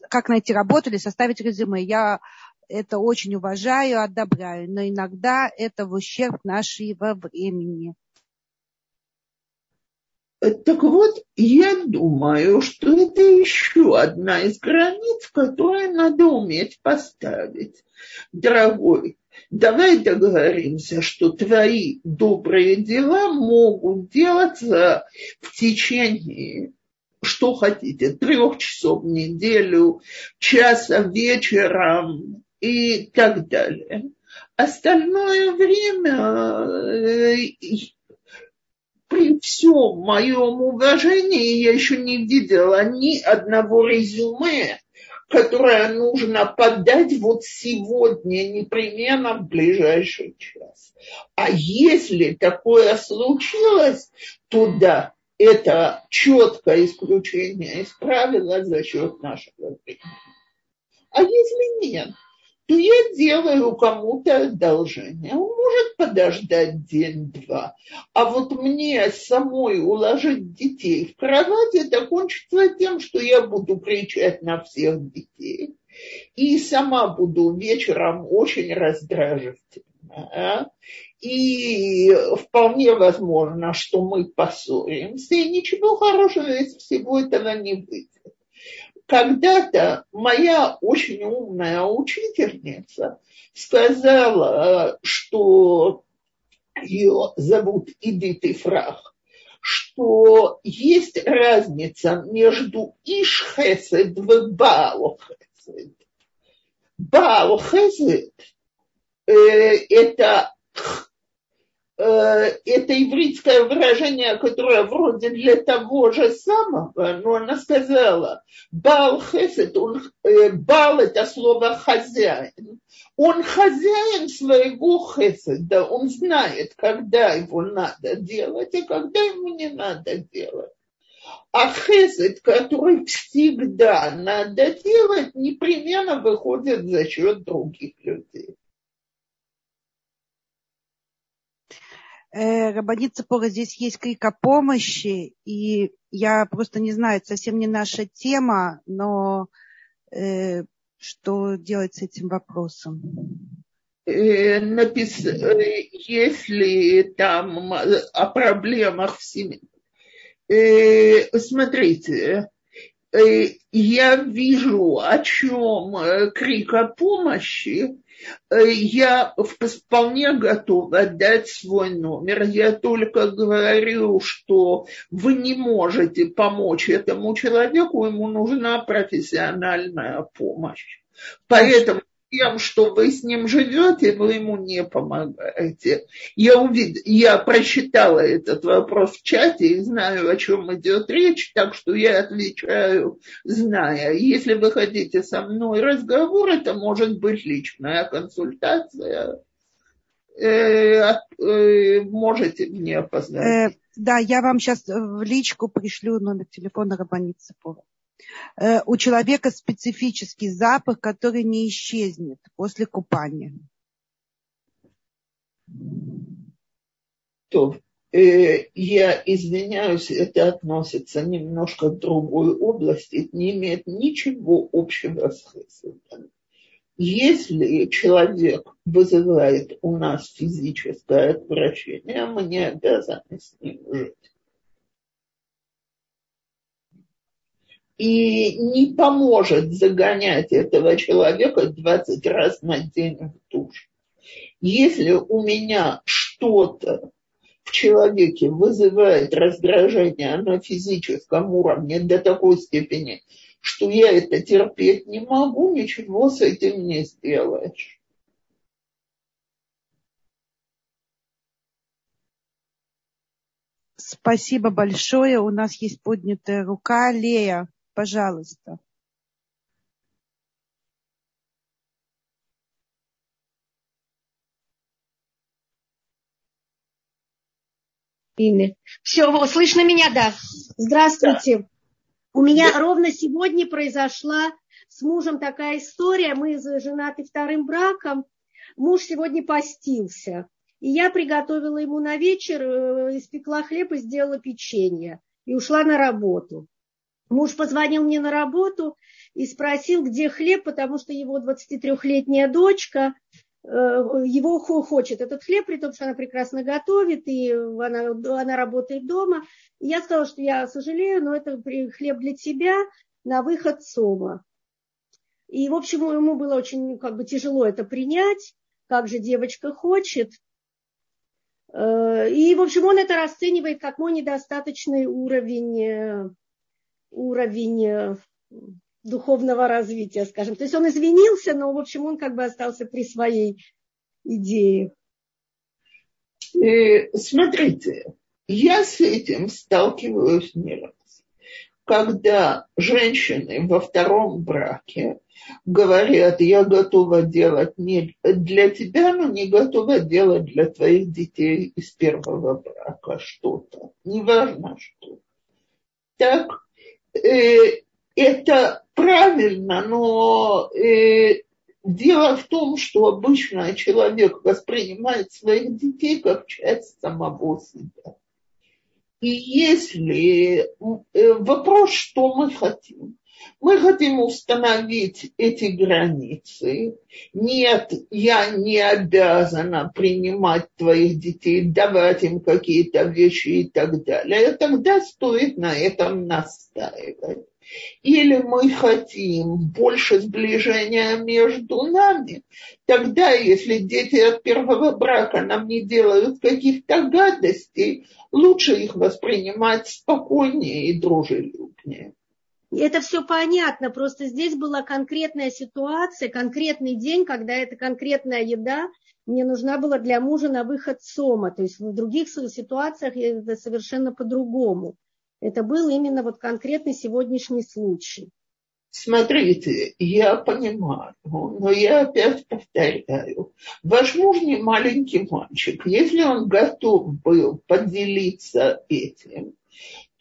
Speaker 2: как найти работу или составить резюме? Я это очень уважаю, одобряю, но иногда это в ущерб нашего времени.
Speaker 1: Так вот, я думаю, что это еще одна из границ, которую надо уметь поставить. Дорогой, давай договоримся, что твои добрые дела могут делаться в течение что хотите, трех часов в неделю, часа вечером и так далее. Остальное время э, при всем моем уважении я еще не видела ни одного резюме, которое нужно подать вот сегодня, непременно в ближайший час. А если такое случилось, то да, это четкое исключение из правила за счет нашего времени. А если нет, то я делаю кому-то одолжение. Он может подождать день-два. А вот мне самой уложить детей в кровать, это кончится тем, что я буду кричать на всех детей. И сама буду вечером очень раздражительна. И вполне возможно, что мы поссоримся, и ничего хорошего из всего этого не выйдет. Когда-то моя очень умная учительница сказала, что ее зовут Эдит Ифрах, что есть разница между Ишхесед и Баалхесед. Баалхесед э, – это Э, это еврейское выражение, которое вроде для того же самого, но она сказала, Бал Хесед, он, э, Бал это слово хозяин. Он хозяин своего хеседа, он знает, когда его надо делать и когда ему не надо делать. А хесед, который всегда надо делать, непременно выходит за счет других людей.
Speaker 2: Рабанит Цепора, здесь есть крик о помощи, и я просто не знаю, это совсем не наша тема, но э, что делать с этим вопросом?
Speaker 1: Э, напис... Э, если там о проблемах в семье. Э, смотрите, я вижу, о чем крик о помощи, Э, я вполне готова дать свой номер. Я только говорю, что вы не можете помочь этому человеку, ему нужна профессиональная помощь. Поэтому тем, что вы с ним живете, вы ему не помогаете. Я, увид... я просчитала этот вопрос в чате и знаю, о чем идет речь, так что я отвечаю, зная. Если вы хотите со мной разговор, это может быть личная консультация. Э, э, можете мне позвонить. Э,
Speaker 2: да, я вам сейчас в личку пришлю номер телефона Рабаницы Пова. Э, у человека специфический запах, который не исчезнет после купания.
Speaker 1: То, э, я извиняюсь, это относится немножко к другой области, не имеет ничего общего с хеседом. Если человек вызывает у нас физическое отвращение, мы не обязаны с ним жить. И не поможет загонять этого человека 20 раз на день в душ. Если у меня что-то в человеке вызывает раздражение на физическом уровне до такой степени, что я это терпеть не могу, ничего с этим не сделаешь.
Speaker 2: Спасибо большое. У нас есть поднятая рука. Лея, пожалуйста.
Speaker 4: Все, слышно меня, да. Здравствуйте. Да. У меня да. ровно сегодня произошла с мужем такая история. Мы женаты вторым браком. Муж сегодня постился. И я приготовила ему на вечер, э, испекла хлеб и сделала печенье. И ушла на работу. Муж позвонил мне на работу и спросил, где хлеб, потому что его 23-летняя дочка э, его хочет этот хлеб, при том, что она прекрасно готовит, и она, она работает дома. Я сказала, что я сожалею, но это хлеб для тебя на выход сома. И, в общем, ему было очень как бы, тяжело это принять, как же девочка хочет. Э, и, в общем, он это расценивает как мой недостаточный уровень, э, уровень э, духовного развития, скажем. То есть он извинился, но, в общем, он как бы остался при своей идее.
Speaker 1: Смотрите, я с этим сталкиваюсь не раз. Когда женщины во втором браке говорят, я готова делать не для тебя, но не готова делать для твоих детей из первого брака что-то. Неважно что. Так, э, это правильно, но э, дело в том, что обычно человек воспринимает своих детей как часть самого себя. И если э, вопрос, что мы хотим, мы хотим установить эти границы. Нет, я не обязана принимать твоих детей, давать им какие-то вещи и так далее. И тогда стоит на этом настаивать. Или мы хотим больше сближения между нами, тогда, если дети от первого брака нам не делают каких-то гадостей, лучше их воспринимать спокойнее и дружелюбнее.
Speaker 4: Это все понятно, просто здесь была конкретная ситуация, конкретный день, когда эта конкретная еда мне нужна была для мужа на выход сома. То есть в других ситуациях это совершенно по-другому. Это был именно вот конкретный сегодняшний случай.
Speaker 1: Смотрите, я понимаю, но я опять повторяю. Ваш муж не маленький мальчик. Если он готов был поделиться этим,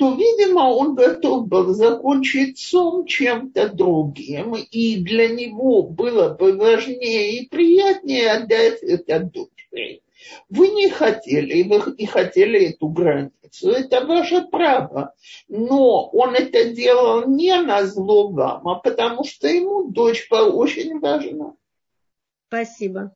Speaker 1: то, видимо, он готов был закончить сон чем-то другим, и для него было бы важнее и приятнее отдать это дочери. Вы не хотели, вы и хотели эту границу, это ваше право. Но он это делал не на зло вам, а потому что ему дочка очень важна.
Speaker 4: Спасибо.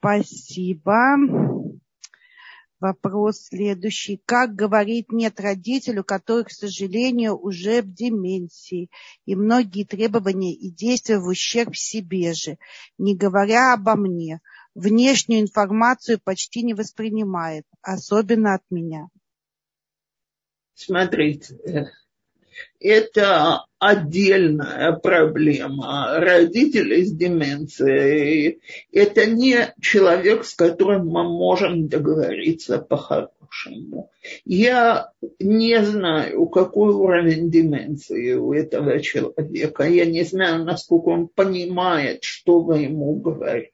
Speaker 2: Спасибо. Вопрос следующий. Как говорить нет родителю, который, к сожалению, уже в деменции, и многие требования и действия в ущерб себе же, не говоря обо мне, внешнюю информацию почти не воспринимает, особенно от меня?
Speaker 1: Смотрите, это отдельная проблема. Родители с деменцией – это не человек, с которым мы можем договориться по-хорошему. Я не знаю, какой уровень деменции у этого человека. Я не знаю, насколько он понимает, что вы ему говорите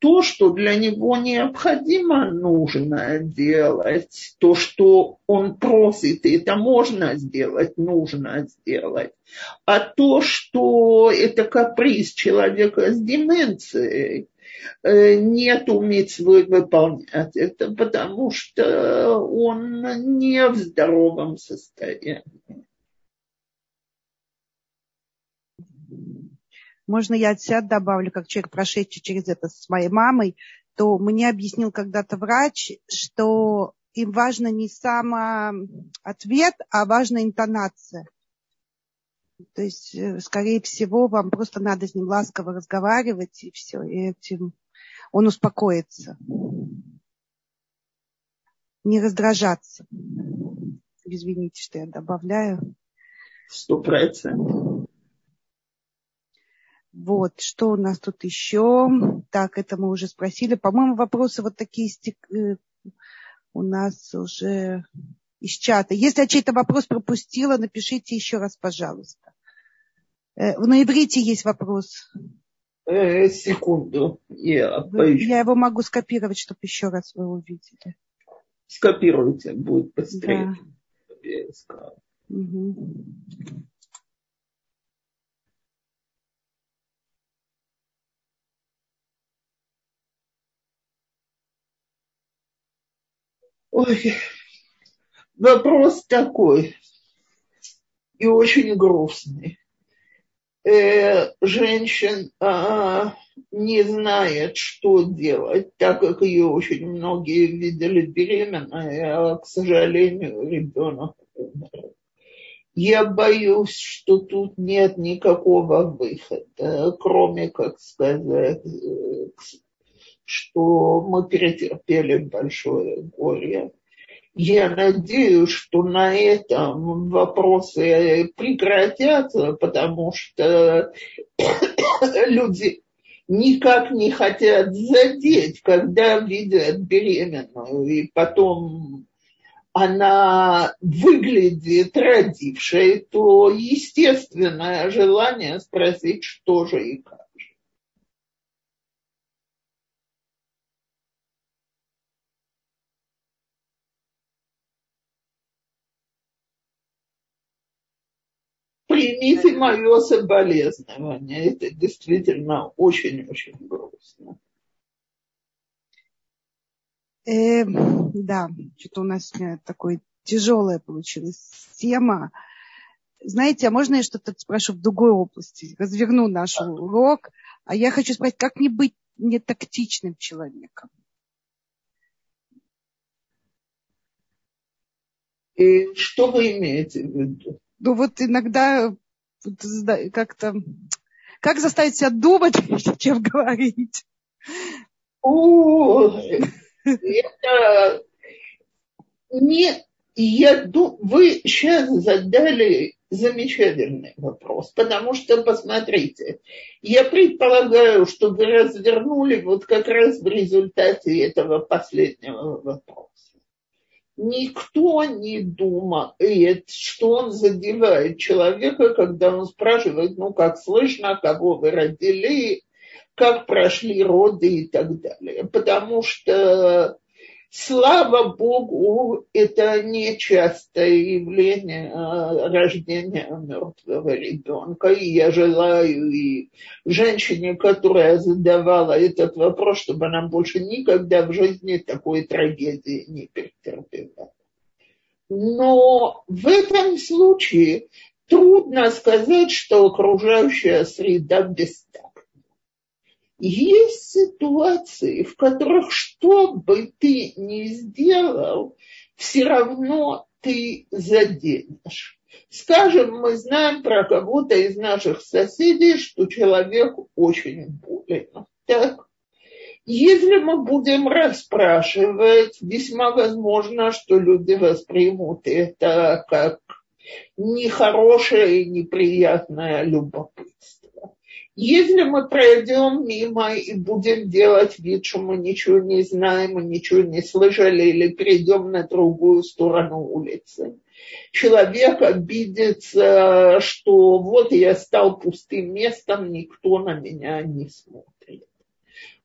Speaker 1: то, что для него необходимо, нужно делать, то, что он просит, и это можно сделать, нужно сделать. А то, что это каприз человека с деменцией, э, нет митцвы выполнять. Это потому что он не в здоровом состоянии.
Speaker 2: Можно я от себя добавлю, как человек, прошедший через это с моей мамой, то мне объяснил когда-то врач, что им важно не сам ответ, а важна интонация. То есть, э, скорее всего, вам просто надо с ним ласково разговаривать, и все, и этим он успокоится. Не раздражаться. Извините, что я добавляю.
Speaker 1: Сто процентов.
Speaker 2: Вот, что у нас тут еще? Так, это мы уже спросили. По-моему, вопросы вот такие э, у нас уже из чата. Если я чей-то вопрос пропустила, напишите еще раз, пожалуйста. Э, на иврите есть вопрос.
Speaker 1: Э, секунду. Я,
Speaker 2: я его могу скопировать, чтобы еще раз вы увидели.
Speaker 1: Скопируйте, будет быстрее. Да. Угу. Ой, вопрос такой и очень грустный. Э, женщин а, не знает, что делать, так как ее очень многие видели беременной, а, к сожалению, ребенок умер. Я боюсь, что тут нет никакого выхода, кроме, как сказать, э, что мы перетерпели большое горе. Я надеюсь, что на этом вопросы прекратятся, потому что [coughs] люди никак не хотят задеть, когда видят беременную, и потом она выглядит родившей, то естественное желание спросить, что же и как. Примите мое соболезнование. Это действительно очень-очень грустно.
Speaker 2: Э, да, что-то у нас такой тяжелая получилась тема. Знаете, а можно я что-то спрошу в другой области? Разверну наш урок. А я хочу спросить, как не быть нетактичным человеком?
Speaker 1: И что вы имеете в виду?
Speaker 2: Ну вот иногда как-то, как заставить себя думать, [laughs] чем говорить?
Speaker 1: Это не, я думаю, вы сейчас задали замечательный вопрос, потому что, посмотрите, я предполагаю, что вы развернули вот как раз в результате этого последнего вопроса никто не думает, что он задевает человека, когда он спрашивает, ну, как слышно, кого вы родили, как прошли роды и так далее. Потому что Слава Богу, это не частое явление а, рождения мертвого ребенка. И я желаю и женщине, которая задавала этот вопрос, чтобы она больше никогда в жизни такой трагедии не претерпевала. Но в этом случае трудно сказать, что окружающая среда бестактна. Есть ситуации, в которых что бы ты ни сделал, все равно ты заденешь. Скажем, мы знаем про кого-то из наших соседей, что человек очень болен. Так? Если мы будем расспрашивать, весьма возможно, что люди воспримут это как нехорошее и неприятное любопытство. Если мы пройдем мимо и будем делать вид, что мы ничего не знаем и ничего не слышали, или перейдем на другую сторону улицы, человек обидится, что вот я стал пустым местом, никто на меня не смотрит.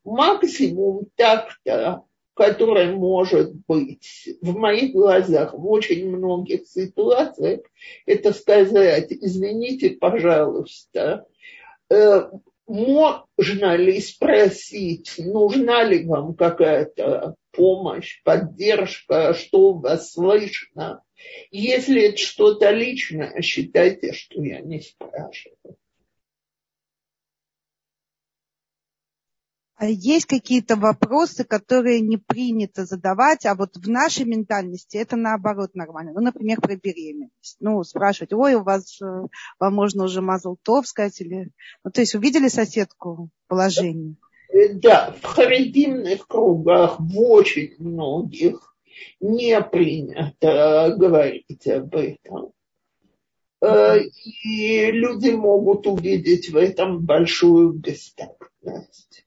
Speaker 1: Максимум так-то, который может быть в моих глазах в очень многих ситуациях, это сказать, извините, пожалуйста, можно ли спросить, нужна ли вам какая-то помощь, поддержка, что у вас слышно. Если это что-то личное, считайте, что я не спрашиваю.
Speaker 2: Есть какие-то вопросы, которые не принято задавать, а вот в нашей ментальности это наоборот нормально. Ну, например, про беременность. Ну, спрашивать, ой, у вас, э, вам можно уже мазлтов сказать или... Ну, то есть увидели соседку положение?
Speaker 1: Э, да, в харидимных кругах, в очень многих не принято говорить об этом. Э, и люди могут увидеть в этом большую бестактность.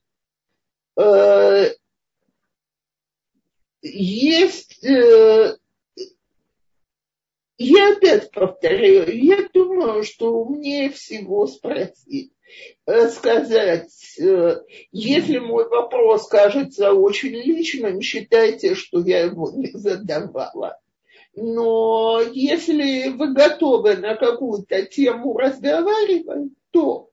Speaker 1: Э, есть, э, я опять повторяю, я думаю, что умнее всего спросить, сказать, если мой вопрос кажется очень личным, считайте, что я его не задавала. Но если вы готовы на какую-то тему разговаривать, то...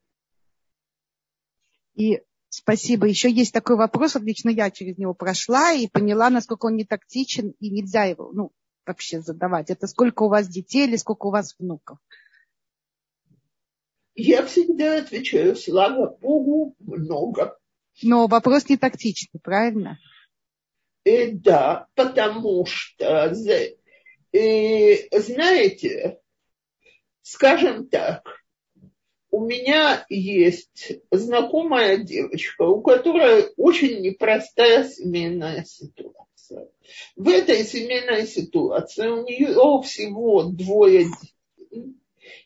Speaker 2: И спасибо. Еще есть такой вопрос, лично я через него прошла и поняла, насколько он не тактичен, и нельзя его ну, вообще задавать. Это сколько у вас детей или сколько у вас внуков?
Speaker 1: Я всегда отвечаю, слава Богу, много.
Speaker 2: Но вопрос не тактичный, правильно?
Speaker 1: И э, да, потому что и знаете, скажем так, у меня есть знакомая девочка, у которой очень непростая семейная ситуация. В этой семейной ситуации у нее всего двое детей.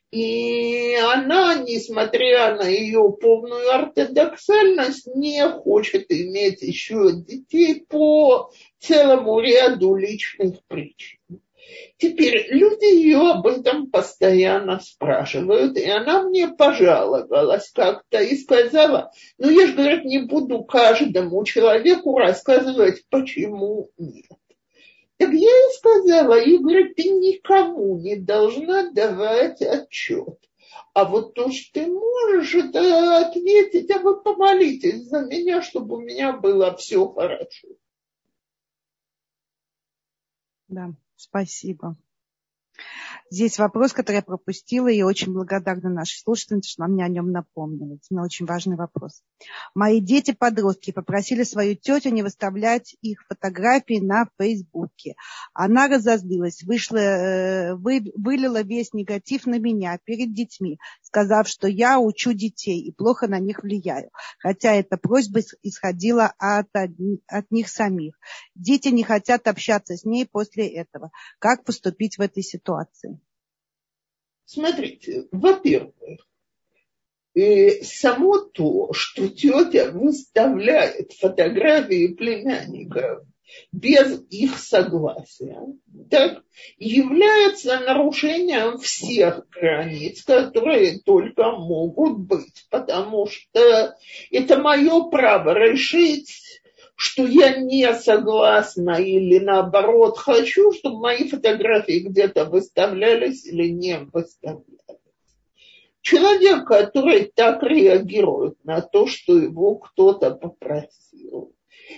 Speaker 1: И она, несмотря на ее полную ортодоксальность, не хочет иметь еще детей по целому ряду личных причин. Теперь люди ее об этом постоянно спрашивают, и она мне пожаловалась как-то и сказала, ну я же, говорит, не буду каждому человеку рассказывать, почему нет. Так я ей сказала, и говорит, ты никому не должна давать отчет. А вот то, что ты можешь, это ответить, а вы помолитесь за меня, чтобы у меня было все хорошо.
Speaker 2: Да. Спасибо. Здесь вопрос, который я пропустила, и очень благодарна нашей слушательнице, что она мне о нем напомнила. Это очень важный вопрос. Мои дети-подростки попросили свою тетю не выставлять их фотографии на Фейсбуке. Она разозлилась, вышла, э, вы, вылила весь негатив на меня перед детьми, сказав, что я учу детей и плохо на них влияю. Хотя эта просьба исходила от, от них самих. Дети не хотят общаться с ней после этого. Как поступить в этой ситуации?
Speaker 1: Смотрите, во-первых, и само то, что тетя выставляет фотографии племянников без их согласия, так, является нарушением всех границ, которые только могут быть, потому что это мое право решить, что я не согласна или наоборот хочу, чтобы мои фотографии где-то выставлялись или не выставлялись. Человек, который так реагирует на то, что его кто-то попросил,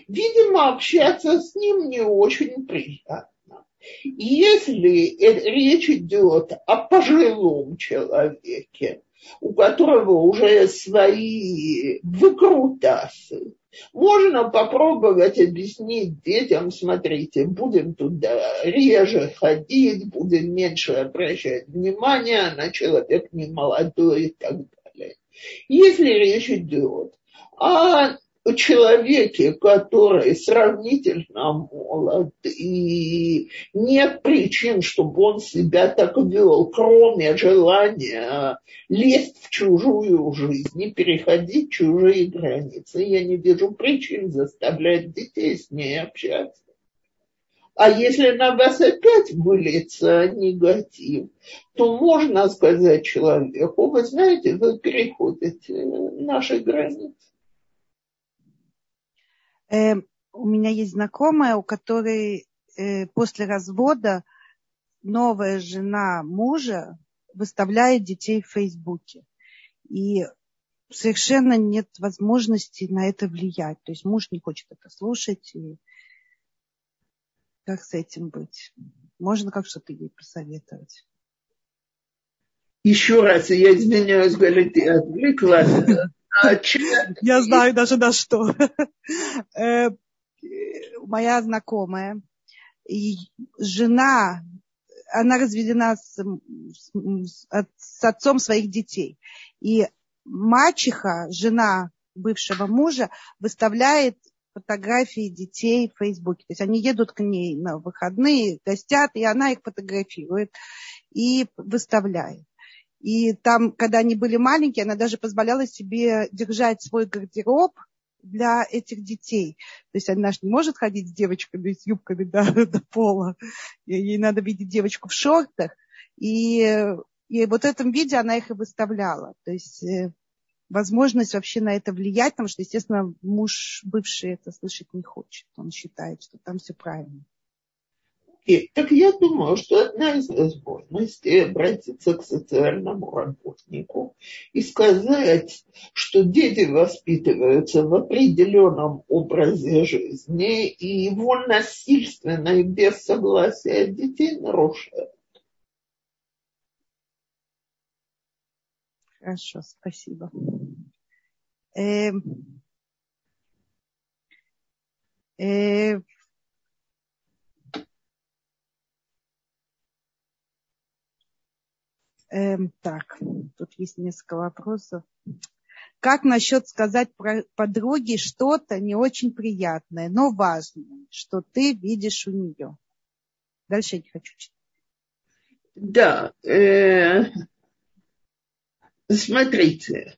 Speaker 1: видимо, общаться с ним не очень приятно. Если речь идет о пожилом человеке, у которого уже свои выкрутасы, можно попробовать объяснить детям, смотрите, будем туда реже ходить, будем меньше обращать внимание на человек не молодой и так далее. Если речь идет о человеке, который сравнительно молод, и нет причин, чтобы он себя так вел, кроме желания лезть в чужую жизнь и переходить чужие границы. Я не вижу причин заставлять детей с ней общаться. А если на вас опять выльется негатив, то можно сказать человеку, вы знаете, вы переходите наши границы.
Speaker 2: Э, у меня есть знакомая, у которой э, после развода новая жена мужа выставляет детей в Фейсбуке. И совершенно нет возможности на это влиять. То есть муж не хочет это слушать. И как с этим быть? Можно как что-то ей посоветовать?
Speaker 1: Еще раз, я извиняюсь, Галя, ты отвлекла.
Speaker 2: А [laughs] Я знаю даже на что. [laughs] Э, моя знакомая, жена, она разведена с, с, с отцом своих детей. И мачеха, жена бывшего мужа, выставляет фотографии детей в Фейсбуке. То есть они едут к ней на выходные, гостят, и она их фотографирует и выставляет. И там, когда они были маленькие, она даже позволяла себе держать свой гардероб для этих детей. То есть она же не может ходить с девочками, с юбками до, [laughs] до пола. Ей надо видеть девочку в шортах. И, и вот в этом виде она их и выставляла. То есть э, возможность вообще на это влиять, потому что, естественно, муж бывший это слышать не хочет. Он считает, что там все правильно.
Speaker 1: И, так я думаю, что одна из возможностей обратиться к социальному работнику и сказать, что дети воспитываются в определенном образе жизни, и его насильственно и без согласия детей нарушают.
Speaker 2: Хорошо, спасибо. Э, э, Эм, так, тут есть несколько вопросов. Как насчет сказать про подруге что-то не очень приятное, но важное, что ты видишь у нее? Дальше я не хочу читать.
Speaker 1: Да, э, смотрите,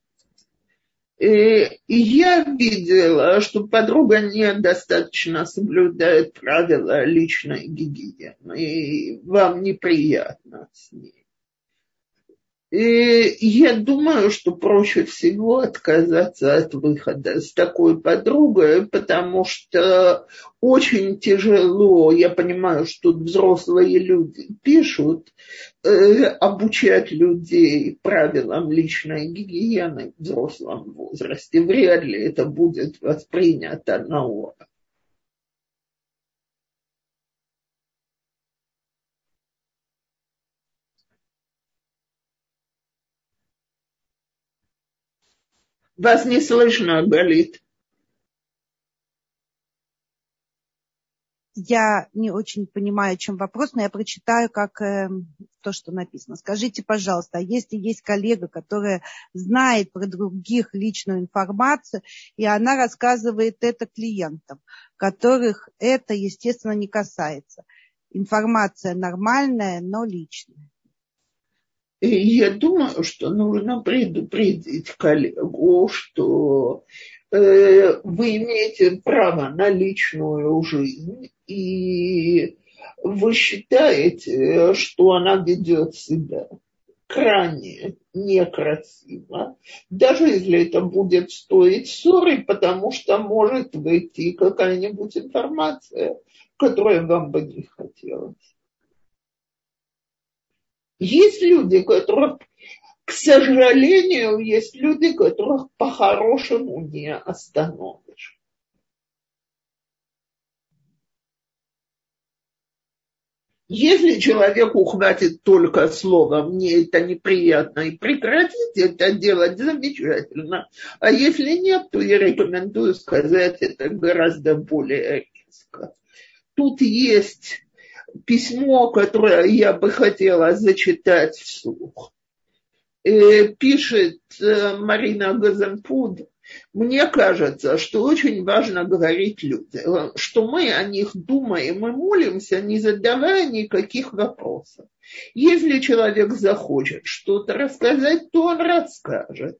Speaker 1: э, я видела, что подруга недостаточно соблюдает правила личной гигиены, и вам неприятно с ней. И я думаю, что проще всего отказаться от выхода с такой подругой, потому что очень тяжело, я понимаю, что взрослые люди пишут, э, обучать людей правилам личной гигиены в взрослом возрасте. Вряд ли это будет воспринято на ура. Вас не слышно, Галит.
Speaker 2: Я не очень понимаю, о чем вопрос, но я прочитаю, как э, то, что написано. Скажите, пожалуйста, а если есть коллега, которая знает про других личную информацию, и она рассказывает это клиентам, которых это, естественно, не касается. Информация нормальная, но личная.
Speaker 1: Я думаю, что нужно предупредить коллегу, что э, вы имеете право на личную жизнь, и вы считаете, что она ведет себя крайне некрасиво, даже если это будет стоить ссоры, потому что может выйти какая-нибудь информация, которая вам бы не хотелось. Есть люди, которых, к сожалению, есть люди, которых по-хорошему не остановишь. Если человеку хватит только слова, мне это неприятно, и прекратить это делать, замечательно. А если нет, то я рекомендую сказать это гораздо более резко. Тут есть письмо, которое я бы хотела зачитать вслух. Э, пишет э, Марина Газенпуд, мне кажется, что очень важно говорить людям, что мы о них думаем и молимся, не задавая никаких вопросов. Если человек захочет что-то рассказать, то он расскажет.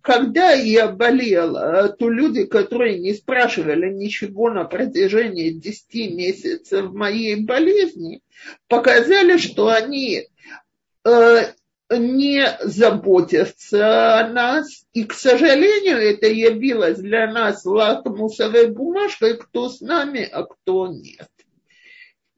Speaker 1: Когда я болела, то люди, которые не спрашивали ничего на протяжении 10 месяцев моей болезни, показали, что они э, не заботятся о нас. И, к сожалению, это явилось для нас лакмусовой бумажкой, кто с нами, а кто нет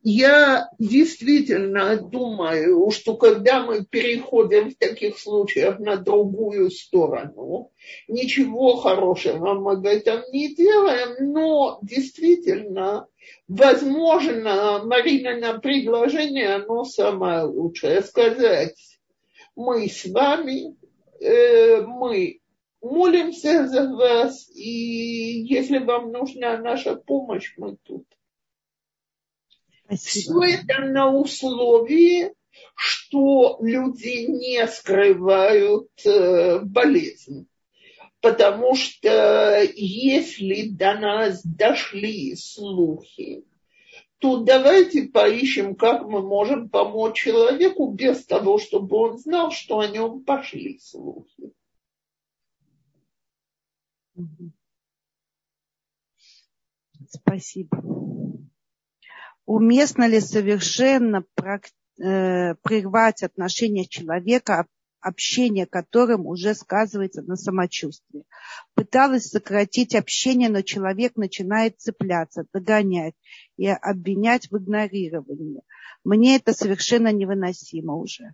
Speaker 1: я действительно думаю, что когда мы переходим в таких случаях на другую сторону, ничего хорошего мы в этом не делаем, но действительно, возможно, Марина на предложение, оно самое лучшее. Сказать, мы с вами, э, мы молимся за вас, и если вам нужна наша помощь, мы тут. Спасибо. Все это на условии, что люди не скрывают э, болезнь. Потому что если до нас дошли слухи, то давайте поищем, как мы можем помочь человеку без того, чтобы он знал, что о нем пошли слухи.
Speaker 2: Спасибо. Уместно ли совершенно э, прервать отношения человека, общение которым уже сказывается на самочувствии. Пыталась сократить общение, но человек начинает цепляться, догонять и обвинять в игнорировании. Мне это совершенно невыносимо уже.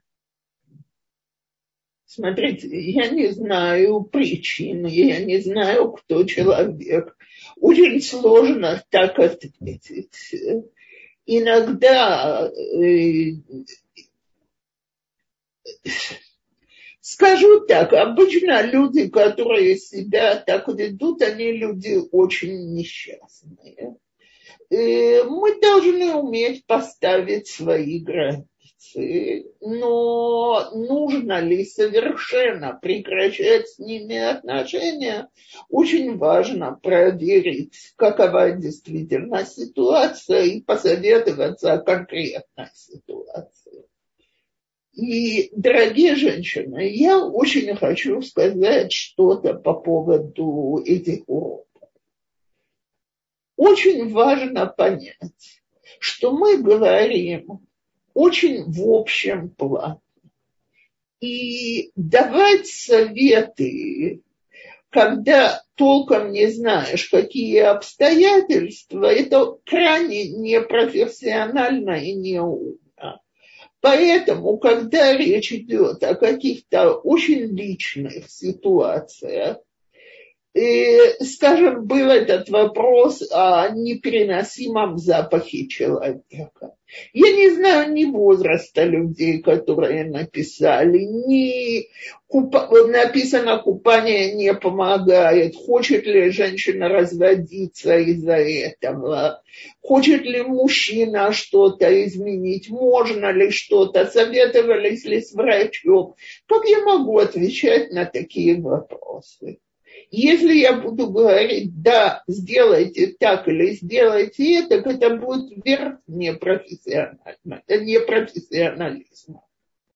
Speaker 1: Смотрите, я не знаю причин, я не знаю, кто человек. Очень сложно так ответить. Иногда э, Скажу так, обычно люди, которые себя так ведут, они люди очень несчастные. И мы должны уметь поставить свои границы, но нужно ли совершенно прекращать с ними отношения, очень важно проверить, какова действительно ситуация и посоветоваться о конкретной ситуации. И, дорогие женщины, я очень хочу сказать что-то по поводу этих уроков. Очень важно понять, что мы говорим очень в общем плане. И давать советы, когда толком не знаешь, какие обстоятельства, это крайне непрофессионально и неумно. Поэтому, когда речь идет о каких-то очень личных ситуациях, и, скажем, был этот вопрос о непереносимом запахе человека. Я не знаю ни возраста людей, которые написали, ни купа... написано «купание не помогает», хочет ли женщина разводиться из-за этого, хочет ли мужчина что-то изменить, можно ли что-то, советовались ли с врачом. Как я могу отвечать на такие вопросы? Если я буду говорить, да, сделайте так или сделайте это, это будет верх непрофессионально, непрофессионализма.